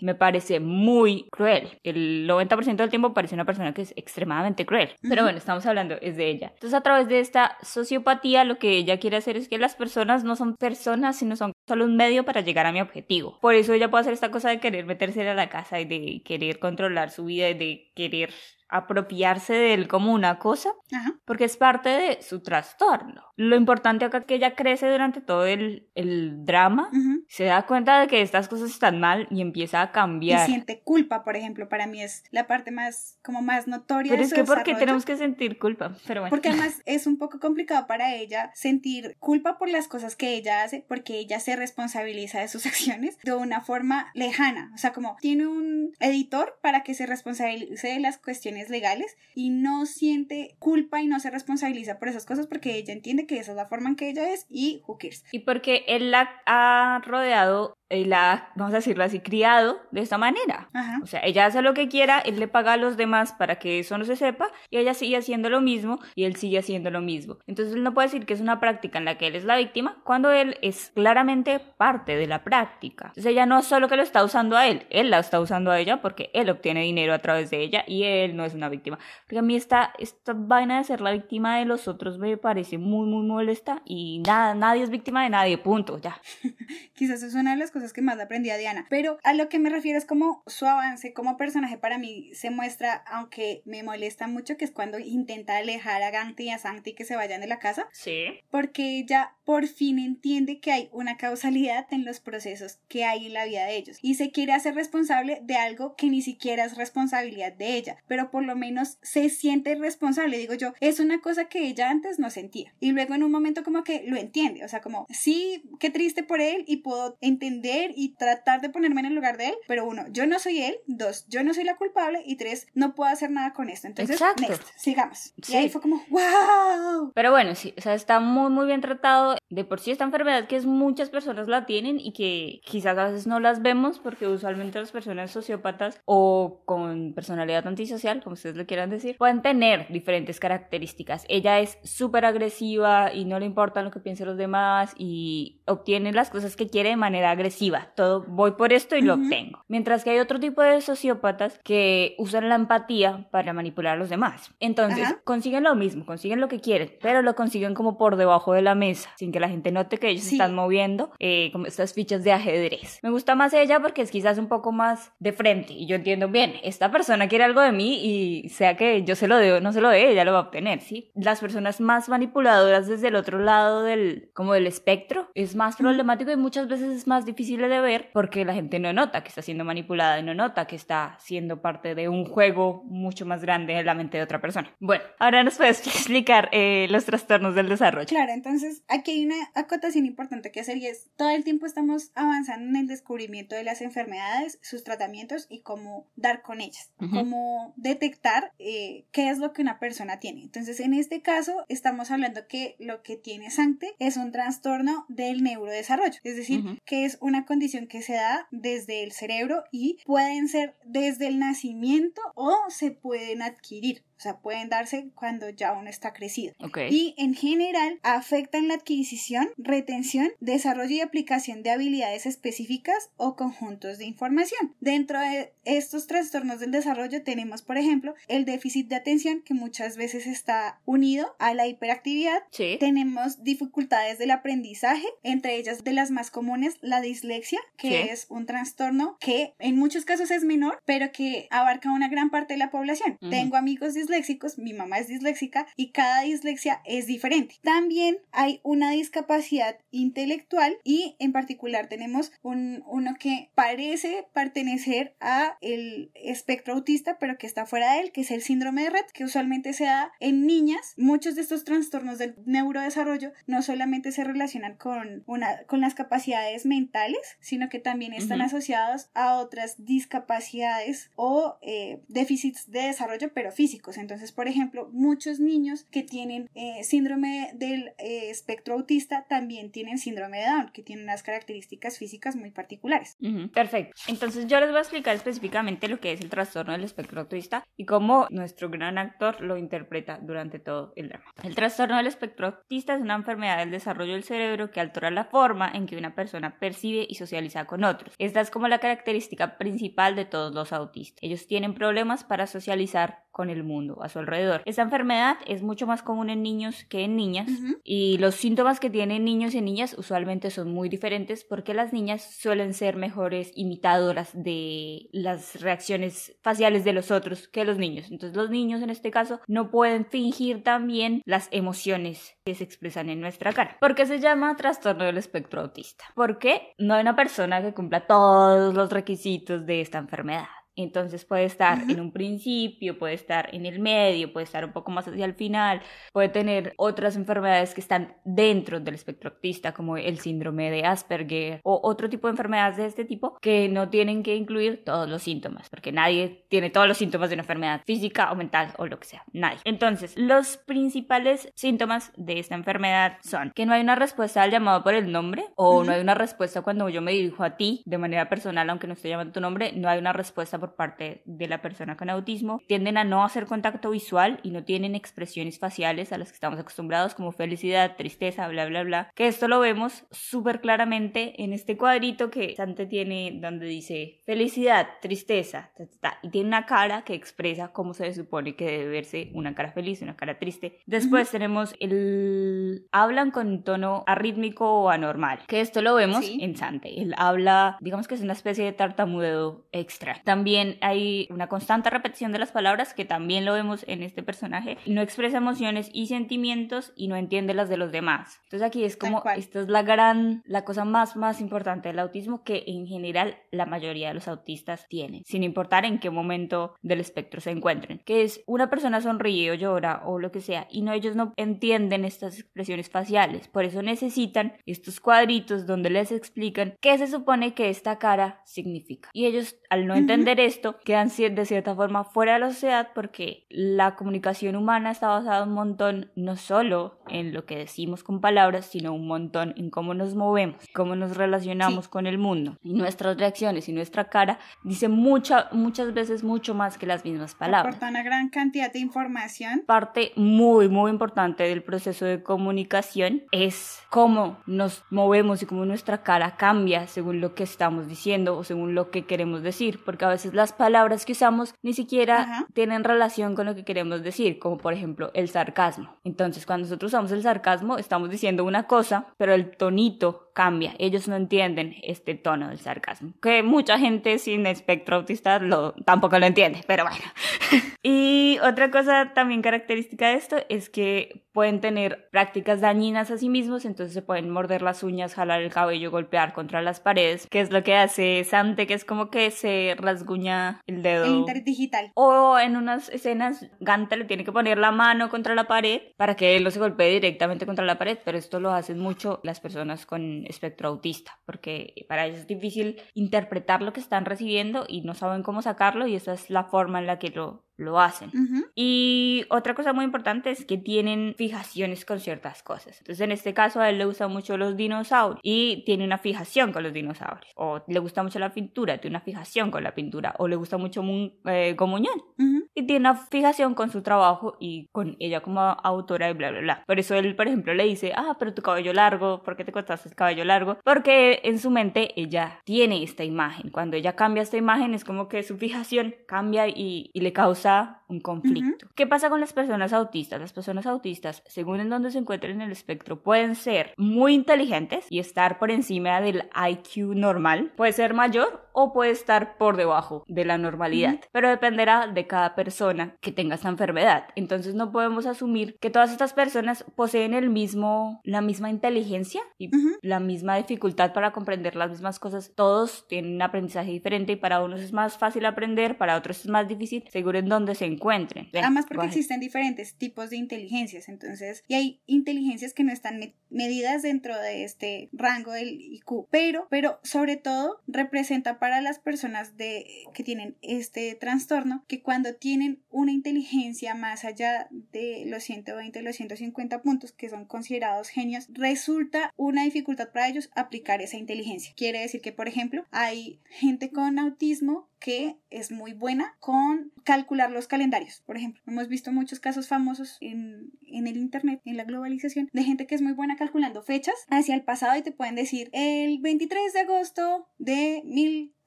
me parece muy cruel. El 90% del tiempo parece una persona que es extremadamente cruel. Pero bueno, estamos hablando es de ella. Entonces, a través de esta sociopatía, lo que ella quiere hacer es que las personas no son personas, sino son solo un medio para llegar a mi objetivo. Por eso ella puede hacer esta cosa de querer meterse a la casa y de querer controlar su vida y de querer apropiarse de él como una cosa, Ajá. porque es parte de su trastorno. Lo importante acá es que ella crece durante todo el, el drama, Ujú. se da cuenta de que estas cosas están mal y empieza a Y cambiar. siente culpa, por ejemplo, para mí es la parte más, como más notoria Pero de es su que ¿por qué desarrollo. tenemos que sentir culpa? Pero bueno. Porque además (laughs) es un poco complicado para ella sentir culpa por las cosas que ella hace, porque ella se responsabiliza de sus (laughs) acciones de una forma lejana. O sea, como tiene un editor para que se responsabilice de las cuestiones legales y no siente culpa y no se responsabiliza por esas cosas porque ella entiende que esa es la forma en que ella es y who cares. Y porque él la ha rodeado y la, ha, vamos a decirlo así, criado de esta manera. Ajá. O sea, ella hace lo que quiera, él le paga a los demás para que eso no se sepa y ella sigue haciendo lo mismo y él sigue haciendo lo mismo. Entonces él no puede decir que es una práctica en la que él es la víctima cuando él es claramente parte de la práctica. Entonces ella no solo que lo está usando a él, él la está usando a ella porque él obtiene dinero a través de ella y él no es una víctima. Porque a mí esta, esta vaina de ser la víctima de los otros me parece muy, muy molesta y nada, nadie es víctima de nadie, punto, ya. (laughs) Quizás es una de las cosas que más aprendí a Diana. Pero a lo que me refiero es como su avance como personaje para mí se muestra, aunque me molesta mucho, que es cuando intenta alejar a Ganti y a Sancti que se vayan de la casa, Sí. porque ella por fin entiende que hay una causalidad en los procesos que hay en la vida de ellos y se quiere hacer responsable de algo que ni siquiera es responsabilidad de ella, pero por lo menos se siente responsable, digo yo, es una cosa que ella antes no sentía y luego en un momento como que lo entiende, o sea, como sí, qué triste por él y puedo entender y tratar de ponerme en el lugar de él, pero uno, yo no soy él, dos, yo no soy la culpable y tres, no puedo hacer nada con esto, entonces, Exacto. next, sigamos. Sí. Y ahí fue como, wow. Pero bueno, sí, o sea, está muy, muy bien tratado. De por sí esta enfermedad que es muchas personas la tienen y que quizás a veces no las vemos porque usualmente las personas sociópatas o con personalidad antisocial, como ustedes le quieran decir, pueden tener diferentes características. Ella es súper agresiva y no le importa lo que piensen los demás y obtiene las cosas que quiere de manera agresiva. Todo voy por esto y lo obtengo. Mientras que hay otro tipo de sociópatas que usan la empatía para manipular a los demás. Entonces, consiguen lo mismo, consiguen lo que quieren, pero lo consiguen como por debajo de la mesa, sin que la gente note que ellos Sí. están moviendo eh, como estas fichas de ajedrez. Me gusta más ella porque es quizás un poco más de frente y yo entiendo bien, esta persona quiere algo de mí y sea que yo se lo dé o no se lo dé, ella lo va a obtener, ¿sí? Las personas más manipuladoras desde el otro lado del, como del espectro, es más problemático y muchas veces es más difícil de ver porque la gente no nota que está siendo manipulada y no nota que está siendo parte de un juego mucho más grande en la mente de otra persona. Bueno, ahora nos puedes (laughs) explicar eh, los trastornos del desarrollo. Claro, entonces aquí hay una acotación importante que hacer y es todo el tiempo estamos avanzando en el descubrimiento de las enfermedades, sus tratamientos y cómo dar con ellas, Ujú. cómo detectar eh, qué es lo que una persona tiene. Entonces en este caso estamos hablando que lo que tiene Sancte es un trastorno del neurodesarrollo, es decir, que es una condición que se da desde el cerebro y pueden ser desde el nacimiento o se pueden adquirir. O sea, pueden darse cuando ya uno está crecido Ok. y en general afectan la adquisición, retención, desarrollo y aplicación de habilidades específicas o conjuntos de información. Dentro de estos trastornos del desarrollo tenemos, por ejemplo, el déficit de atención que muchas veces está unido a la hiperactividad. Sí. Tenemos dificultades del aprendizaje, entre ellas de las más comunes la dislexia, que Sí. es un trastorno que en muchos casos es menor, pero que abarca una gran parte de la población. Tengo amigos disléxicos, mi mamá es disléxica y cada dislexia es diferente. También hay una discapacidad intelectual y en particular tenemos un, uno que parece pertenecer a el espectro autista, pero que está fuera de él, que es el síndrome de Rett, que usualmente se da en niñas. Muchos de estos trastornos del neurodesarrollo no solamente se relacionan con, una, con las capacidades mentales, sino que también están asociados a otras discapacidades o eh, déficits de desarrollo, pero físicos. Entonces, por ejemplo, muchos niños que tienen eh, síndrome del eh, espectro autista también tienen síndrome de Down, que tienen unas características físicas muy particulares. Perfecto. Entonces yo les voy a explicar específicamente lo que es el trastorno del espectro autista y cómo nuestro gran actor lo interpreta durante todo el drama. El trastorno del espectro autista es una enfermedad del desarrollo del cerebro que altera la forma en que una persona percibe y socializa con otros. Esta es como la característica principal de todos los autistas. Ellos tienen problemas para socializar con el mundo a su alrededor. Esta enfermedad es mucho más común en niños que en niñas y los síntomas que tienen niños y niñas usualmente son muy diferentes porque las niñas suelen ser mejores imitadoras de las reacciones faciales de los otros que los niños. Entonces los niños en este caso no pueden fingir tan bien las emociones que se expresan en nuestra cara. ¿Por qué se llama trastorno del espectro autista? Porque no hay una persona que cumpla todos los requisitos de esta enfermedad. Entonces puede estar en un principio, puede estar en el medio, puede estar un poco más hacia el final, puede tener otras enfermedades que están dentro del espectro autista, como el síndrome de Asperger o otro tipo de enfermedades de este tipo que no tienen que incluir todos los síntomas, porque nadie tiene todos los síntomas de una enfermedad física o mental o lo que sea, nadie. Entonces, los principales síntomas de esta enfermedad son que no hay una respuesta al llamado por el nombre o no hay una respuesta cuando yo me dirijo a ti de manera personal, aunque no esté llamando tu nombre, no hay una respuesta por parte de la persona con autismo. Tienden a no hacer contacto visual y no tienen expresiones faciales a las que estamos acostumbrados como felicidad, tristeza, bla, bla, bla. Que esto lo vemos súper claramente en este cuadrito que Sante tiene donde dice felicidad, tristeza, ta, ta, ta, y tiene una cara que expresa cómo se supone que debe verse una cara feliz, una cara triste. Después tenemos el hablan con tono arrítmico o anormal, que esto lo vemos Sí. en Sante. Él habla, digamos que es una especie de tartamudeo extra. También hay una constante repetición de las palabras que también lo vemos en este personaje. No expresa emociones y sentimientos y no entiende las de los demás. Entonces aquí es como, esta es la gran, la cosa más, más importante del autismo que en general la mayoría de los autistas tienen, sin importar en qué momento del espectro se encuentren. Que es una persona sonríe o llora o lo que sea y no ellos no entienden estas expresiones faciales. Por eso necesitan estos cuadritos donde les explican qué se supone que esta cara significa. Y ellos al no entender esto quedan de cierta forma fuera de la sociedad porque la comunicación humana está basada un montón no solo en lo que decimos con palabras, sino un montón en cómo nos movemos, cómo nos relacionamos con el mundo. Y nuestras reacciones y nuestra cara dice mucha, muchas veces mucho más que las mismas palabras Aporta una gran cantidad de información. parte muy muy importante del proceso de comunicación es cómo nos movemos y cómo nuestra cara cambia según lo que estamos diciendo o según lo que queremos decir, porque a veces las palabras que usamos ni siquiera Ajá. tienen relación con lo que queremos decir, como por ejemplo el sarcasmo. Entonces, cuando nosotros usamos el sarcasmo, estamos diciendo una cosa, pero el tonito cambia. Ellos no entienden este tono del sarcasmo, que mucha gente sin espectro autista lo, tampoco lo entiende, pero bueno. (laughs) Y otra cosa también característica de esto es que pueden tener prácticas dañinas a sí mismos, entonces se pueden morder las uñas, jalar el cabello, golpear contra las paredes, que es lo que hace Sante, que es como que se rasguña el dedo. El interdigital. O en unas escenas, Ganta le tiene que poner la mano contra la pared para que él no se golpee directamente contra la pared, pero esto lo hacen mucho las personas con espectro autista, porque para ellos es difícil interpretar lo que están recibiendo y no saben cómo sacarlo y esa es la forma en la que lo lo hacen. Y otra cosa muy importante es que tienen fijaciones con ciertas cosas. Entonces, en este caso, a él le gustan mucho los dinosaurios y tiene una fijación con los dinosaurios. O le gusta mucho la pintura, tiene una fijación con la pintura. O le gusta mucho eh, Ujú. y tiene una fijación con su trabajo y con ella como autora y bla, bla, bla. Por eso él, por ejemplo, le dice, ah, pero tu cabello largo, ¿por qué te cortaste el cabello largo? Porque en su mente ella tiene esta imagen. Cuando ella cambia esta imagen es como que su fijación cambia y, y le causa un conflicto. ¿Qué pasa con las personas autistas? Las personas autistas, según en donde se encuentren en el espectro, pueden ser muy inteligentes y estar por encima del IQ normal. Puede ser mayor o puede estar por debajo de la normalidad. Pero dependerá de cada persona que tenga esta enfermedad. Entonces no podemos asumir que todas estas personas poseen el mismo, la misma inteligencia y la misma dificultad para comprender las mismas cosas. Todos tienen un aprendizaje diferente y para unos es más fácil aprender, para otros es más difícil, seguro en dónde se encuentren. Ven, Además porque existen diferentes tipos de inteligencias, entonces, y hay inteligencias que no están me- medidas dentro de este rango del IQ, pero, pero sobre todo representa para las personas de, que tienen este trastorno que cuando tienen una inteligencia más allá de los 120, los 150 puntos que son considerados genios, resulta una dificultad para ellos aplicar esa inteligencia. Quiere decir que, por ejemplo, hay gente con autismo que es muy buena con calcular los calendarios. Por ejemplo, hemos visto muchos casos famosos en, en el Internet, en la globalización, de gente que es muy buena calculando fechas hacia el pasado y te pueden decir el 23 de agosto de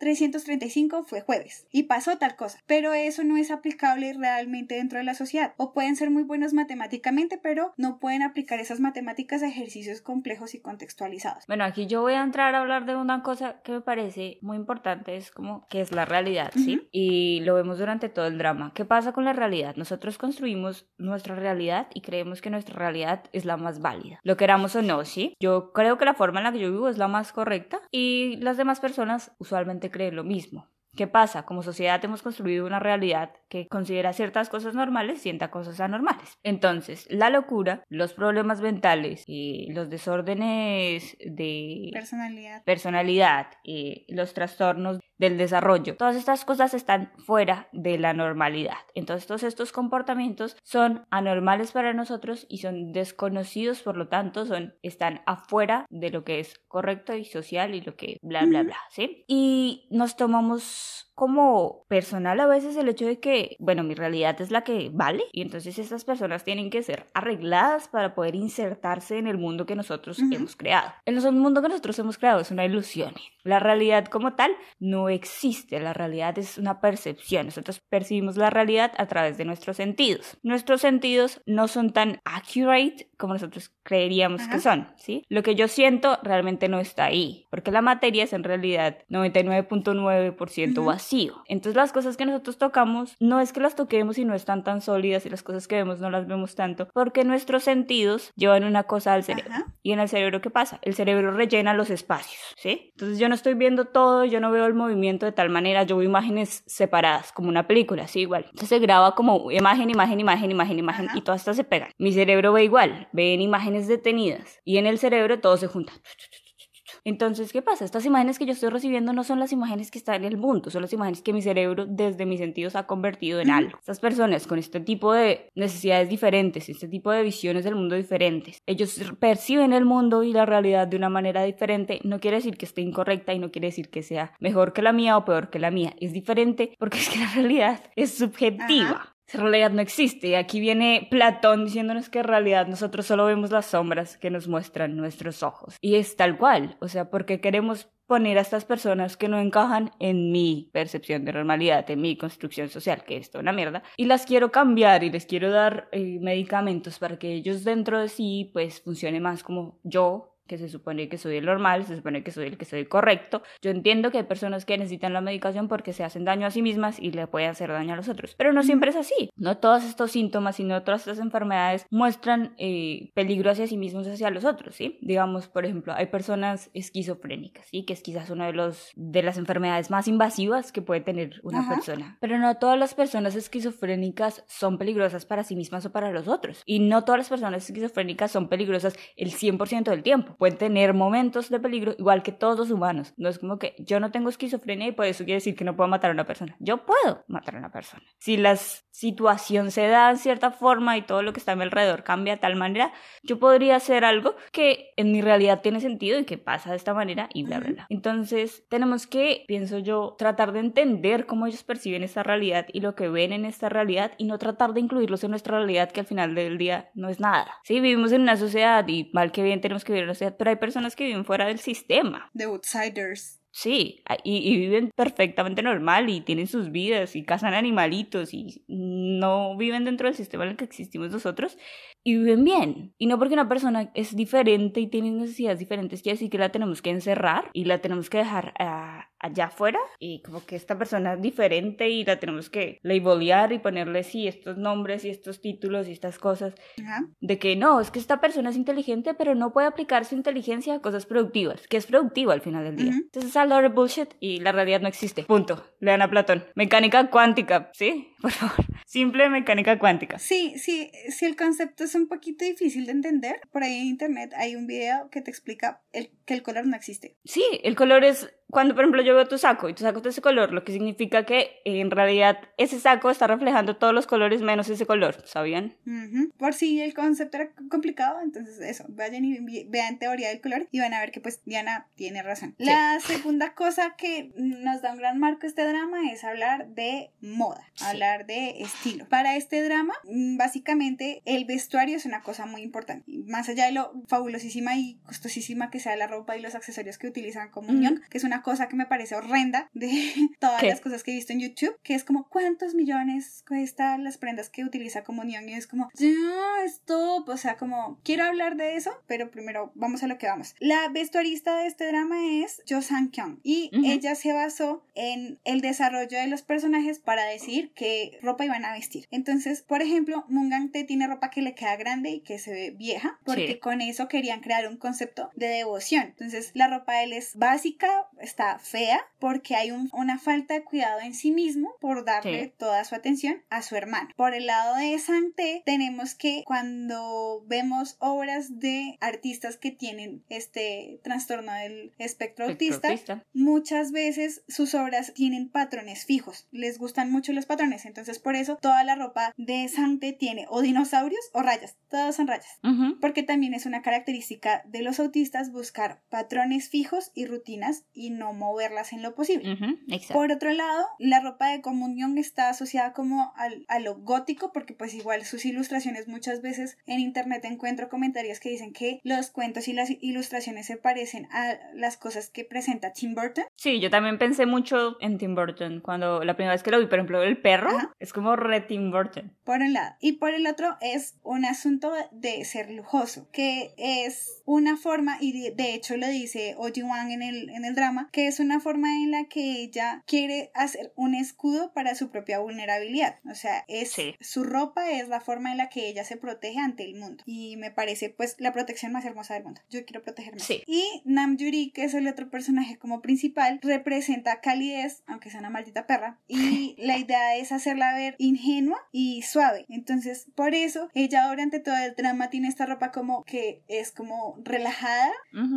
1335 fue jueves y pasó tal cosa, pero eso no es aplicable realmente dentro de la sociedad. O pueden ser muy buenos matemáticamente, pero no pueden aplicar esas matemáticas a ejercicios complejos y contextualizados. Bueno, aquí yo voy a entrar a hablar de una cosa que me parece muy importante, es como que es la realidad, ¿sí? Ujú. Y lo vemos durante todo el drama. ¿Qué pasa con la realidad? Nosotros construimos nuestra realidad y creemos que nuestra realidad es la más válida. Lo queramos o no, ¿sí? Yo creo que la forma en la que yo vivo es la más correcta y las demás personas usualmente creen lo mismo. ¿Qué pasa? Como sociedad hemos construido una realidad que considera ciertas cosas normales y ciertas cosas anormales. Entonces, la locura, los problemas mentales y los desórdenes de Personalidad. personalidad y los trastornos del desarrollo. Todas estas cosas están fuera de la normalidad. Entonces todos estos comportamientos son anormales para nosotros y son desconocidos, por lo tanto, son están afuera de lo que es correcto y social y lo que bla bla bla, ¿sí? Y nos tomamos Yes. Como personal a veces el hecho de que, bueno, mi realidad es la que vale y entonces estas personas tienen que ser arregladas para poder insertarse en el mundo que nosotros Ujú. hemos creado. El mundo que nosotros hemos creado es una ilusión. La realidad como tal no existe, la realidad es una percepción. Nosotros percibimos la realidad a través de nuestros sentidos. Nuestros sentidos no son tan accurate como nosotros creeríamos que son, ¿sí? Lo que yo siento realmente no está ahí, porque la materia es en realidad 99.9% Ujú. Vacío. Entonces las cosas que nosotros tocamos no es que las toquemos y no están tan sólidas y las cosas que vemos no las vemos tanto, porque nuestros sentidos llevan una cosa al cerebro. Ajá. ¿Y en el cerebro qué pasa? El cerebro rellena los espacios, ¿sí? Entonces yo no estoy viendo todo, yo no veo el movimiento de tal manera, yo veo imágenes separadas, como una película, ¿sí? Igual. Entonces se graba como imagen, imagen, imagen, imagen, imagen, Ajá. y todas estas se pegan. Mi cerebro ve igual, ven imágenes detenidas, y en el cerebro todo se junta. Entonces, ¿qué pasa? Estas imágenes que yo estoy recibiendo no son las imágenes que están en el mundo, son las imágenes que mi cerebro desde mis sentidos ha convertido en algo. Estas personas con este tipo de necesidades diferentes, este tipo de visiones del mundo diferentes, ellos perciben el mundo y la realidad de una manera diferente. No quiere decir que esté incorrecta y no quiere decir que sea mejor que la mía o peor que la mía. Es diferente porque es que la realidad es subjetiva. Ajá. Realidad no existe. Aquí viene Platón diciéndonos que en realidad nosotros solo vemos las sombras que nos muestran nuestros ojos. Y es tal cual. O sea, porque queremos poner a estas personas que no encajan en mi percepción de normalidad, en mi construcción social, que es toda una mierda, y las quiero cambiar y les quiero dar eh, medicamentos para que ellos dentro de sí pues funcione más como yo que se supone que soy el normal, se supone que soy el que soy el correcto. Yo entiendo que hay personas que necesitan la medicación porque se hacen daño a sí mismas y le pueden hacer daño a los otros, pero no siempre es así. No todos estos síntomas y no todas estas enfermedades muestran eh, peligro hacia sí mismos hacia los otros, ¿sí? Digamos, por ejemplo, hay personas esquizofrénicas, ¿sí? Que es quizás una de, los, de las enfermedades más invasivas que puede tener una Ajá. persona. Pero no todas las personas esquizofrénicas son peligrosas para sí mismas o para los otros. Y no todas las personas esquizofrénicas son peligrosas el 100% del tiempo. Pueden tener momentos de peligro igual que todos los humanos. No es como que yo no tengo esquizofrenia y por eso quiere decir que no puedo matar a una persona. Yo puedo matar a una persona. Si la situación se da en cierta forma y todo lo que está a mi alrededor cambia de tal manera, yo podría hacer algo que en mi realidad tiene sentido y que pasa de esta manera y bla, bla, bla. Entonces, tenemos que, pienso yo, tratar de entender cómo ellos perciben esta realidad y lo que ven en esta realidad y no tratar de incluirlos en nuestra realidad que al final del día no es nada. Sí, vivimos en una sociedad y mal que bien tenemos que vivir en una sociedad, pero hay personas que viven fuera del sistema. The Outsiders. Sí, a- y, y viven perfectamente normal y tienen sus vidas y cazan animalitos y no viven dentro del sistema en el que existimos nosotros y viven bien. Y no porque una persona es diferente y tiene necesidades diferentes quiere decir que la tenemos que encerrar y la tenemos que dejar ah, allá afuera y como que esta persona es diferente y la tenemos que labelear y ponerle sí estos nombres y estos títulos y estas cosas Ajá. de que no, es que esta persona es inteligente, pero no puede aplicar su inteligencia a cosas productivas, que es productivo al final del día. Entonces es a lot of bullshit y la realidad no existe. Punto. Lean a Platón. Mecánica cuántica, ¿sí? (laughs) Por favor. Simple mecánica cuántica. Sí, sí, sí, el concepto es un poquito difícil de entender. Por ahí en internet hay un video que te explica el, que el color no existe. Sí, el color es cuando, por ejemplo, yo veo tu saco y tu saco es de ese color, lo que significa que eh, en realidad ese saco está reflejando todos los colores menos ese color, ¿sabían? Ujú. Por si el concepto era complicado, entonces eso, vayan y vean teoría del color y van a ver que pues Diana tiene razón. Sí. La segunda cosa que nos da un gran marco este drama es hablar de moda, Sí. hablar de estilo. Para este drama, mm, básicamente el vestuario es una cosa muy importante. Más allá de lo fabulosísima y costosísima que sea la ropa y los accesorios que utilizan como Ujú. unión, que es una cosa que me parece horrenda de (laughs) todas ¿Qué? las cosas que he visto en YouTube, que es como cuántos millones cuestan las prendas que utiliza Comunión y es como, ya, stop, o sea, como quiero hablar de eso, pero primero vamos a lo que vamos. La vestuarista de este drama es Jo Sang Kyung y Ujú. ella se basó en el desarrollo de los personajes para decir qué ropa iban a vestir. Entonces, por ejemplo, Mungang Tae tiene ropa que le queda grande y que se ve vieja, porque Sí. con eso querían crear un concepto de devoción. Entonces, la ropa de él es básica, está fea, porque hay un- una falta de cuidado en sí mismo por darle Sí. toda su atención a su hermano. Por el lado de Santé, tenemos que cuando vemos obras de artistas que tienen este trastorno del espectro autista, Autista. muchas veces sus obras tienen patrones fijos, les gustan mucho los patrones, entonces por eso toda la ropa de Sante tiene o dinosaurios o rayas, todas son rayas. Porque también es una característica de los autistas buscar patrones fijos y rutinas y no moverlas en lo posible. Por otro lado, la ropa de comunión está asociada como al- a lo gótico, porque pues igual sus ilustraciones muchas veces en internet encuentro comentarios que dicen que los cuentos y las ilustraciones se parecen a las cosas que presenta Tim Burton. Sí, yo también pensé mucho en Tim Burton cuando la primera vez que lo vi, por ejemplo, el perro Ajá. es como re Tim Burton. por un lado. Y por el otro es un asunto de ser lujoso, que es una forma, y de, hecho lo dice Oji Wang en el, en el drama, que es una forma en la que ella quiere hacer un escudo para su propia vulnerabilidad. O sea, es Sí. su ropa es la forma en la que ella se protege ante el mundo. Y me parece pues la protección más hermosa del mundo. Yo quiero protegerme. Sí. Y Nam Yuri, que es el otro personaje como principal, representa calidez, aunque sea una maldita perra. Y (laughs) la idea es hacerla ver ingenua y suave. Entonces, por eso, ella durante todo el drama tiene esta ropa como que es como relajada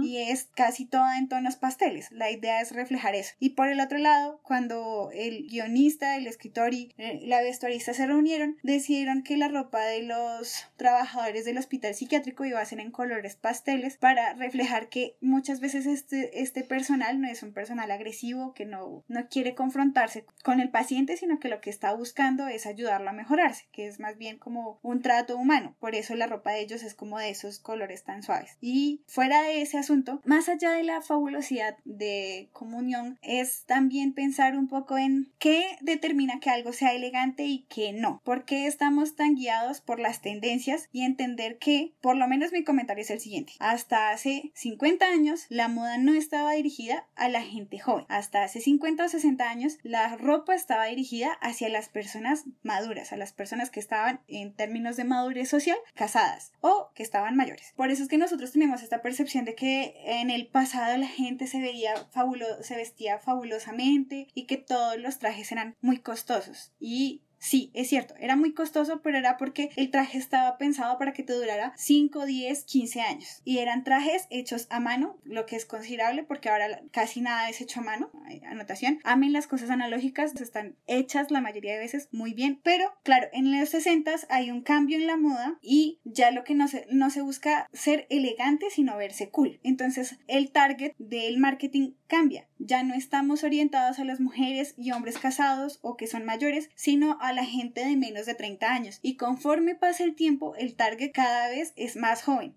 y es casi toda en tonos pasteles. La idea es reflejar eso. Y por el otro lado, cuando el guionista, el escritor y eh, la vestuarista se reunieron, decidieron que la ropa de los trabajadores del hospital psiquiátrico iba a ser en colores pasteles para reflejar que muchas veces este, este personal no es un personal agresivo que no, no quiere confrontarse con el paciente, sino que lo que está buscando es ayudarlo a mejorarse, que es más bien como un trato humano. Por eso la ropa de ellos es como de esos colores tan suaves. Y fuera de ese asunto, más allá de la fabulosidad de comunión, es también pensar un poco en qué determina que algo sea elegante y qué no. ¿Por qué estamos tan guiados por las tendencias y entender que, por lo menos mi comentario es el siguiente, hasta hace 50 años la moda no estaba dirigida a la gente joven. Hasta hace 50 o 60 años la ropa estaba dirigida hacia las personas maduras, a las personas que estaban en términos de madurez social casadas o que estaban mayores. Por eso es que nosotros tenemos esta percepción de que en el pasado la gente se veía fabulo se vestía fabulosamente y que todos los trajes eran muy costosos y Sí, es cierto, era muy costoso, pero era porque el traje estaba pensado para que te durara 5, 10, 15 años. Y eran trajes hechos a mano, lo que es considerable porque ahora casi nada es hecho a mano. Anotación. Amen las cosas analógicas, están hechas la mayoría de veces muy bien. Pero claro, en los 60 hay un cambio en la moda y ya lo que no se, no se busca ser elegante, sino verse cool. Entonces el target del marketing cambia. Ya no estamos orientados a las mujeres y hombres casados o que son mayores, sino a la gente de menos de 30 años. Y conforme pasa el tiempo, el target cada vez es más joven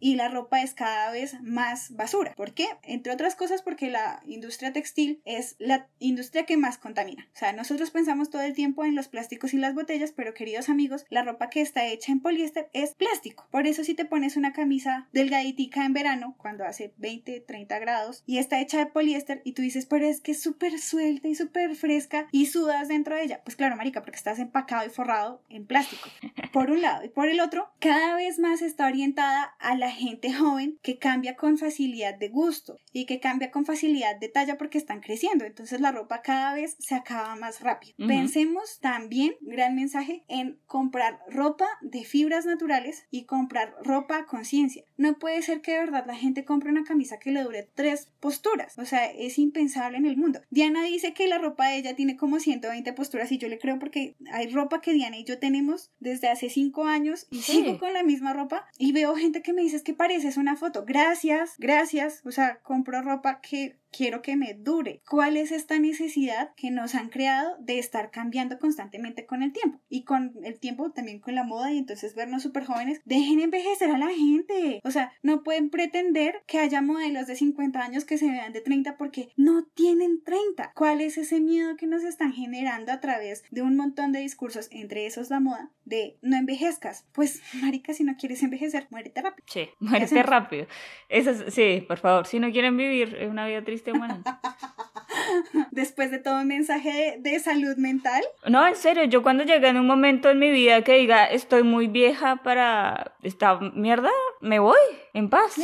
y la ropa es cada vez más basura. ¿Por qué? Entre otras cosas porque la industria textil es la industria que más contamina. O sea, nosotros pensamos todo el tiempo en los plásticos y las botellas, pero queridos amigos, la ropa que está hecha en poliéster es plástico. Por eso si te pones una camisa delgaditica en verano, cuando hace 20, 30 grados, y está hecha de poliéster, y tú dices, pero es que es súper suelta y súper fresca, y sudas dentro de ella. Pues claro, marica, porque estás empacado y forrado en plástico. Por un lado. Y por el otro, cada vez más está orientada a la gente joven que cambia con facilidad de gusto y que cambia con facilidad de talla porque están creciendo. Entonces la ropa cada vez se acaba más rápido. Pensemos también, gran mensaje, en comprar ropa de fibras naturales y comprar ropa a conciencia. No puede ser que de verdad la gente compre una camisa que le dure tres posturas. O sea, es impensable en el mundo. Diana dice que la ropa de ella tiene como 120 posturas y yo le creo porque hay ropa que Diana y yo tenemos desde hace cinco años y Sí. sigo con la misma ropa y veo gente que me dice "Es que pareces una foto. Gracias, gracias. O sea, compro ropa que quiero que me dure. ¿Cuál es esta necesidad que nos han creado de estar cambiando constantemente con el tiempo? Y con el tiempo también con la moda y entonces vernos súper jóvenes. Dejen envejecer a la gente. O sea, no pueden pretender que haya modelos de 50 años que se vean de 30 porque no tienen 30. ¿Cuál es ese miedo que nos están generando a través de un montón de discursos, entre esos la moda, de no envejezcas? Pues, marica, si no quieres envejecer, muérete rápido. Sí, muérete rápido. Eso es- sí, por favor, si no quieren vivir una vida triste, (laughs) Después de todo un mensaje de, salud mental, No, en serio, yo cuando llegué en un momento en mi vida que diga estoy muy vieja para esta mierda, me voy en paz.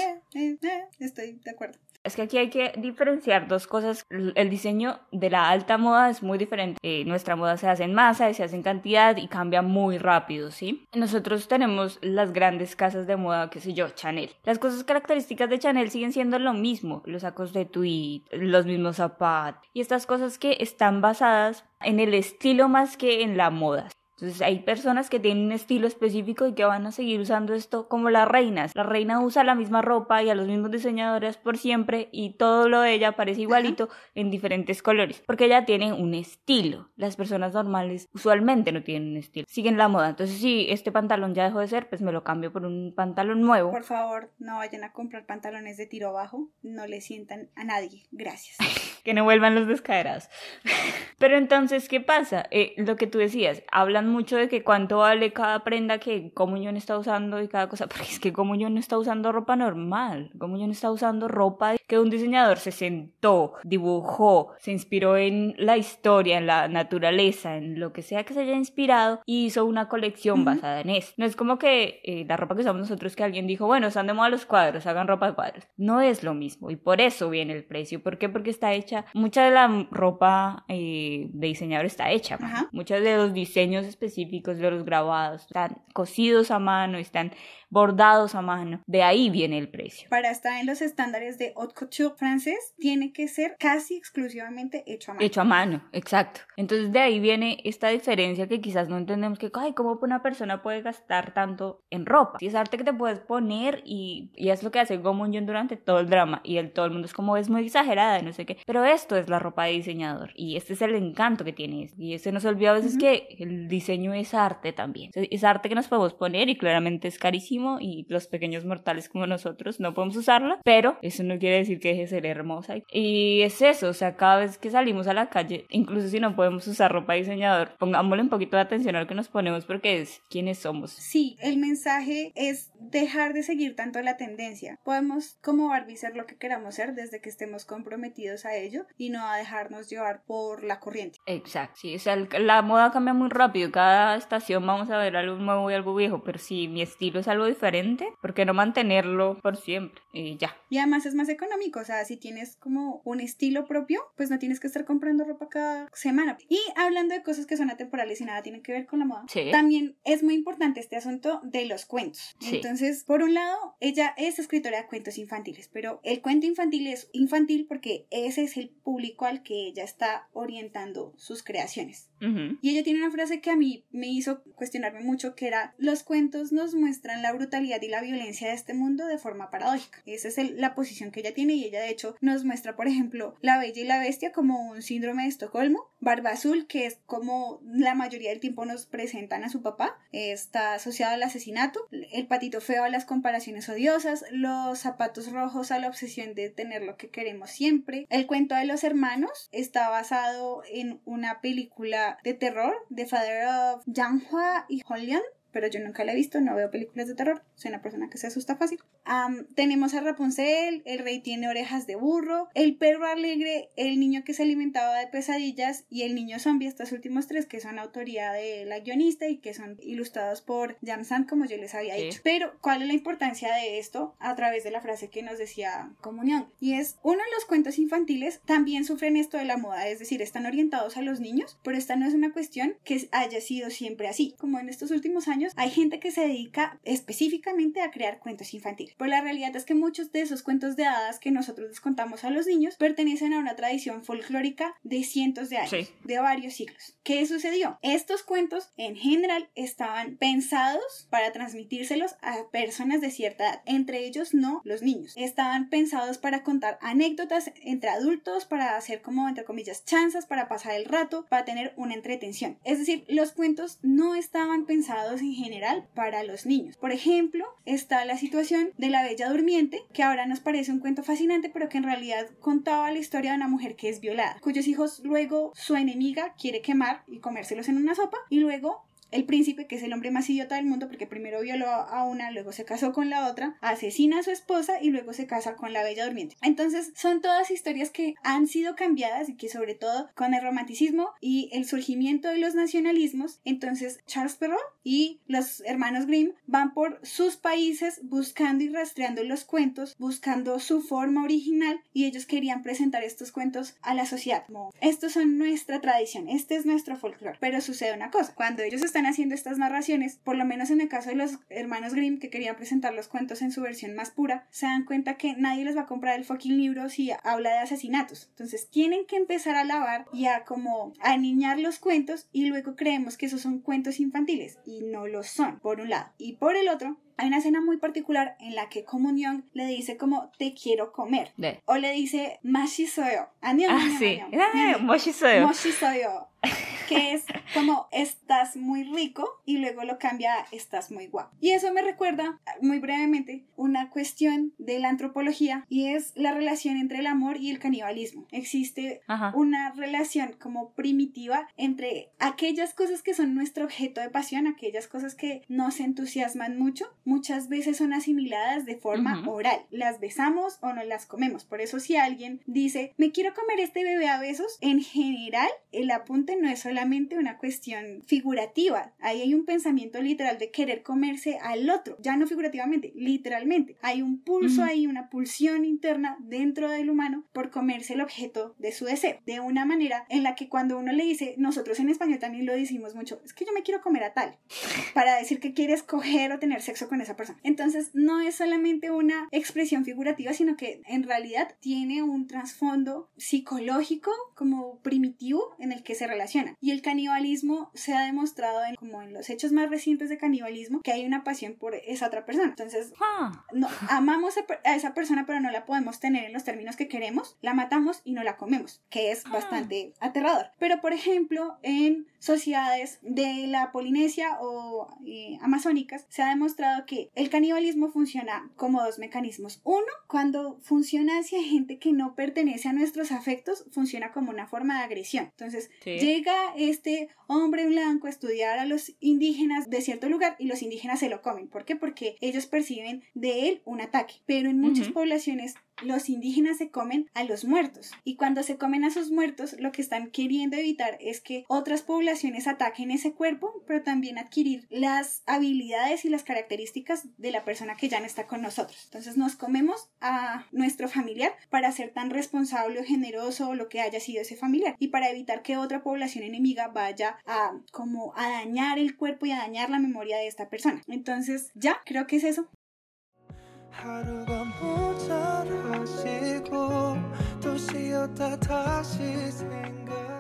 estoy de acuerdo. Es que aquí hay que diferenciar dos cosas. El diseño de la alta moda es muy diferente. Eh, nuestra moda se hace en masa, se hace en cantidad y cambia muy rápido, ¿sí? Nosotros tenemos las grandes casas de moda, qué sé yo, Chanel. Las cosas características de Chanel siguen siendo lo mismo. Los sacos de tweed, los mismos zapatos y estas cosas que están basadas en el estilo más que en la moda. Entonces hay personas que tienen un estilo específico y que van a seguir usando esto como las reinas. La reina usa la misma ropa y a los mismos diseñadores por siempre y todo lo de ella parece igualito en diferentes colores porque ella tiene un estilo. Las personas normales usualmente no tienen un estilo. Siguen la moda. Entonces si este pantalón ya dejó de ser, pues me lo cambio por un pantalón nuevo. Por favor, no vayan a comprar pantalones de tiro bajo, no le sientan a nadie. Gracias. (laughs) que no vuelvan los descaderados. (laughs) Pero entonces, ¿qué pasa? Eh, lo que tú decías, hablan mucho de que cuánto vale cada prenda que Comunión está usando y cada cosa, porque es que Comunión no está usando ropa normal, Comunión está usando ropa que un diseñador se sentó, dibujó, se inspiró en la historia, en la naturaleza, en lo que sea que se haya inspirado y hizo una colección basada en eso. No es como que eh, la ropa que usamos nosotros que alguien dijo, bueno, están de moda los cuadros, hagan ropa de cuadros. No es lo mismo y por eso viene el precio. ¿Por qué? Porque está hecha, mucha de la ropa eh, de diseñador está hecha. Ajá. Muchos de los diseños específicos de los grabados están cosidos a mano, están bordados a mano. De ahí viene el precio. Para estar en los estándares de haute couture francés, tiene que ser casi exclusivamente hecho a mano. Hecho a mano, exacto. Entonces de ahí viene esta diferencia que quizás no entendemos que, ay, ¿cómo una persona puede gastar tanto en ropa? Si es arte que te puedes poner y, y es lo que hace Go Moon durante todo el drama y el, todo el mundo es como es muy exagerada y no sé qué. Pero esto es la ropa de diseñador y este es el encanto que tiene. Y se nos olvida a veces que el diseño es arte también. Es arte que nos podemos poner y claramente es carísimo y los pequeños mortales como nosotros no podemos usarla, pero eso no quiere decir que deje de ser hermosa. Y es eso, o sea, cada vez que salimos a la calle, incluso si no podemos usar ropa de diseñador, pongámosle un poquito de atención a lo que nos ponemos porque es quiénes somos. Sí, el mensaje es dejar de seguir tanto la tendencia. Podemos como Barbie ser lo que queramos ser desde que estemos comprometidos a ello y no a dejarnos llevar por la corriente. Exacto, sí, o sea, el- la moda cambia muy rápido, cada estación vamos a ver algo nuevo y algo viejo, pero si mi estilo es algo diferente, ¿por qué no mantenerlo por siempre? y ya. Y además es más económico, o sea, si tienes como un estilo propio, pues no tienes que estar comprando ropa cada semana. Y hablando de cosas que son atemporales y nada tienen que ver con la moda, Sí. también es muy importante este asunto de los cuentos. Sí. Entonces, por un lado, ella es escritora de cuentos infantiles, pero el cuento infantil es infantil porque ese es el público al que ella está orientando sus creaciones. Ujú. Y ella tiene una frase que a mí me hizo cuestionarme mucho, que era, los cuentos nos muestran la brutalidad y la violencia de este mundo de forma paradójica. Esa es la posición que ella tiene y ella de hecho nos muestra, por ejemplo, La Bella y la Bestia como un síndrome de Estocolmo, Barba Azul, que es como la mayoría del tiempo nos presentan a su papá, está asociado al asesinato, el patito feo a las comparaciones odiosas, los zapatos rojos a la obsesión de tener lo que queremos siempre. El cuento de los hermanos está basado en una película de terror de Father of Janghua y Holian pero yo nunca la he visto, no veo películas de terror, soy una persona que se asusta fácil. Tenemos a Rapunzel, el rey tiene orejas de burro, el perro alegre, el niño que se alimentaba de pesadillas y el niño zombie, estos últimos tres que son autoría de la guionista y que son ilustrados por Jam como yo les había Sí. dicho. Pero, ¿cuál es la importancia de esto? A través de la frase que nos decía Comunión. Y es, uno de los cuentos infantiles también sufren esto de la moda, es decir, están orientados a los niños, pero esta no es una cuestión que haya sido siempre así. Como en estos últimos años, hay gente que se dedica específicamente a crear cuentos infantiles. Pero la realidad es que muchos de esos cuentos de hadas que nosotros les contamos a los niños pertenecen a una tradición folclórica de cientos de años, Sí. de varios siglos. ¿Qué sucedió? Estos cuentos en general estaban pensados para transmitírselos a personas de cierta edad, entre ellos no los niños. Estaban pensados para contar anécdotas entre adultos, para hacer como entre comillas chanzas, para pasar el rato, para tener una entretención. Es decir, los cuentos no estaban pensados en general para los niños. Por ejemplo, está la situación de la Bella Durmiente, que ahora nos parece un cuento fascinante, pero que en realidad contaba la historia de una mujer que es violada, cuyos hijos luego su enemiga quiere quemar y comérselos en una sopa, y luego el príncipe, que es el hombre más idiota del mundo porque primero violó a una, luego se casó con la otra, asesina a su esposa y luego se casa con la bella durmiente. Entonces son todas historias que han sido cambiadas y que sobre todo con el romanticismo y el surgimiento de los nacionalismos, entonces Charles Perrault y los hermanos Grimm van por sus países buscando y rastreando los cuentos, buscando su forma original y ellos querían presentar estos cuentos a la sociedad como estos son nuestra tradición, este es nuestro folclore. Pero sucede una cosa, cuando ellos están haciendo estas narraciones, por lo menos en el caso de los hermanos Grimm que querían presentar los cuentos en su versión más pura, se dan cuenta que nadie les va a comprar el fucking libro si habla de asesinatos. Entonces tienen que empezar a lavar y a como a niñar los cuentos y luego creemos que esos son cuentos infantiles y no lo son, por un lado. Y por el otro, hay una escena muy particular en la que Comunión le dice como te quiero comer. De. O le dice mashi soyo. Ah, sí. Moshi soyo. Moshi soyo. (laughs) Que es como estás muy rico y luego lo cambia a estás muy guapo. Y eso me recuerda muy brevemente una cuestión de la antropología y es la relación entre el amor y el canibalismo. Existe Ajá. una relación como primitiva entre aquellas cosas que son nuestro objeto de pasión, aquellas cosas que nos entusiasman mucho, muchas veces son asimiladas de forma oral. Las besamos o no las comemos. Por eso si alguien dice, me quiero comer este bebé a besos, en general el apunte no es solamente una cuestión figurativa. Ahí hay un pensamiento literal de querer comerse al otro, ya no figurativamente, literalmente. Hay un pulso Ujú. ahí, una pulsión interna dentro del humano por comerse el objeto de su deseo. De una manera en la que cuando uno le dice, nosotros en español también lo decimos mucho, es que yo me quiero comer a tal, (laughs) para decir que quieres coger o tener sexo con esa persona. Entonces no es solamente una expresión figurativa, sino que en realidad tiene un trasfondo psicológico como primitivo en el que se relaciona. Y el canibalismo se ha demostrado en, como en los hechos más recientes de canibalismo que hay una pasión por esa otra persona. Entonces Ah, no, amamos a, esa persona pero no la podemos tener en los términos que queremos, la matamos y no la comemos, que es bastante aterrador. Pero por ejemplo, en sociedades de la Polinesia o eh, amazónicas se ha demostrado que el canibalismo funciona como dos mecanismos. Uno, cuando funciona hacia gente que no pertenece a nuestros afectos, funciona como una forma de agresión. Entonces, Sí. llega este hombre blanco a estudiar a los indígenas de cierto lugar y los indígenas se lo comen. ¿Por qué? Porque ellos perciben de él un ataque. Pero en muchas poblaciones los indígenas se comen a los muertos. Y cuando se comen a sus muertos, lo que están queriendo evitar es que otras poblaciones ataquen ese cuerpo, pero también adquirir las habilidades y las características de la persona que ya no está con nosotros. Entonces nos comemos a nuestro familiar para ser tan responsable o generoso o lo que haya sido ese familiar y para evitar que otra población enemiga vaya a como a dañar el cuerpo y a dañar la memoria de esta persona. Entonces ya, creo que es eso. 하루가 모자라지고 또 쉬었다 다시 생각해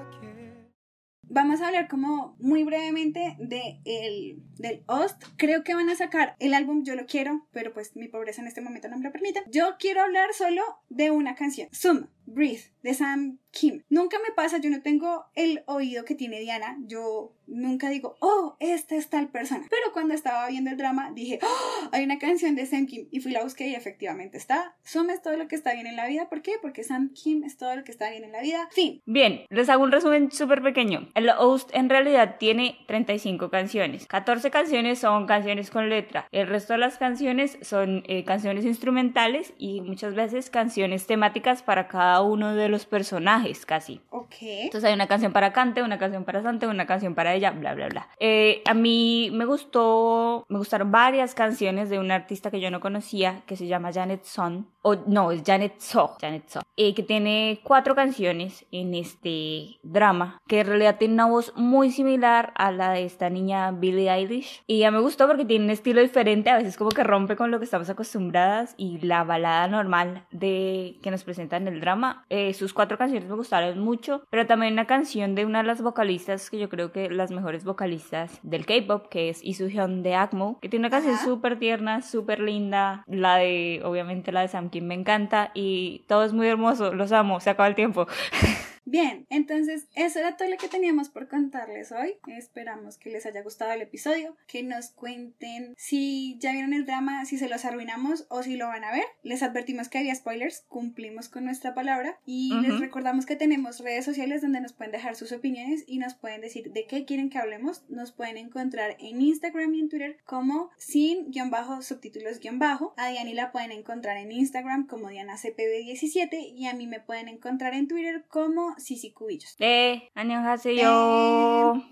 Vamos a hablar como muy brevemente de el, del Ost. Creo que van a sacar el álbum Yo lo quiero, pero pues mi pobreza en este momento no me lo permite. Yo quiero hablar solo de una canción. Sum, Breathe, de Sam Kim. Nunca me pasa, yo no tengo el oído que tiene Diana. Yo nunca digo, oh, esta es tal persona. Pero cuando estaba viendo el drama dije, oh, hay una canción de Sam Kim. Y fui la busqué y efectivamente está. Sum es todo lo que está bien en la vida. ¿Por qué? Porque Sam Kim es todo lo que está bien en la vida. Fin. Bien, les hago un resumen súper pequeño. El Host en realidad tiene 35 canciones. 14 canciones son canciones con letra. El resto de las canciones son eh, canciones instrumentales y muchas veces canciones temáticas para cada uno de los personajes casi. Ok. Entonces hay una canción para Cante, una canción para Sante, una canción para ella, bla, bla, bla. Eh, a mí me gustó, me gustaron varias canciones de una artista que yo no conocía, que se llama Janet Son, o no, es Janet So, Janet So, eh, que tiene cuatro canciones en este drama, que en realidad tiene una voz muy similar a la de esta niña Billie Eilish. Y ya me gustó porque tiene un estilo diferente, a veces como que rompe con lo que estamos acostumbradas y la balada normal de que nos presenta en el drama. Eh, sus cuatro canciones me gustaron mucho, pero también una canción de una de las vocalistas que yo creo que las mejores vocalistas del K-pop, que es Lee Hyun de ACMO, que tiene una canción súper tierna, súper linda. La de, obviamente, la de Sam Kim me encanta y todo es muy hermoso, los amo, se acaba el tiempo. (laughs) Bien, entonces eso era todo lo que teníamos por contarles hoy. Esperamos que les haya gustado el episodio, que nos cuenten si ya vieron el drama, si se los arruinamos o si lo van a ver. Les advertimos que había spoilers, cumplimos con nuestra palabra y les recordamos que tenemos redes sociales donde nos pueden dejar sus opiniones y nos pueden decir de qué quieren que hablemos. Nos pueden encontrar en Instagram y en Twitter como sin guion bajo subtítulos guion bajo. A Diani la pueden encontrar en Instagram como DianaCPB17 y a mí me pueden encontrar en Twitter como Sisi Cubillos. 네, 안녕하세요.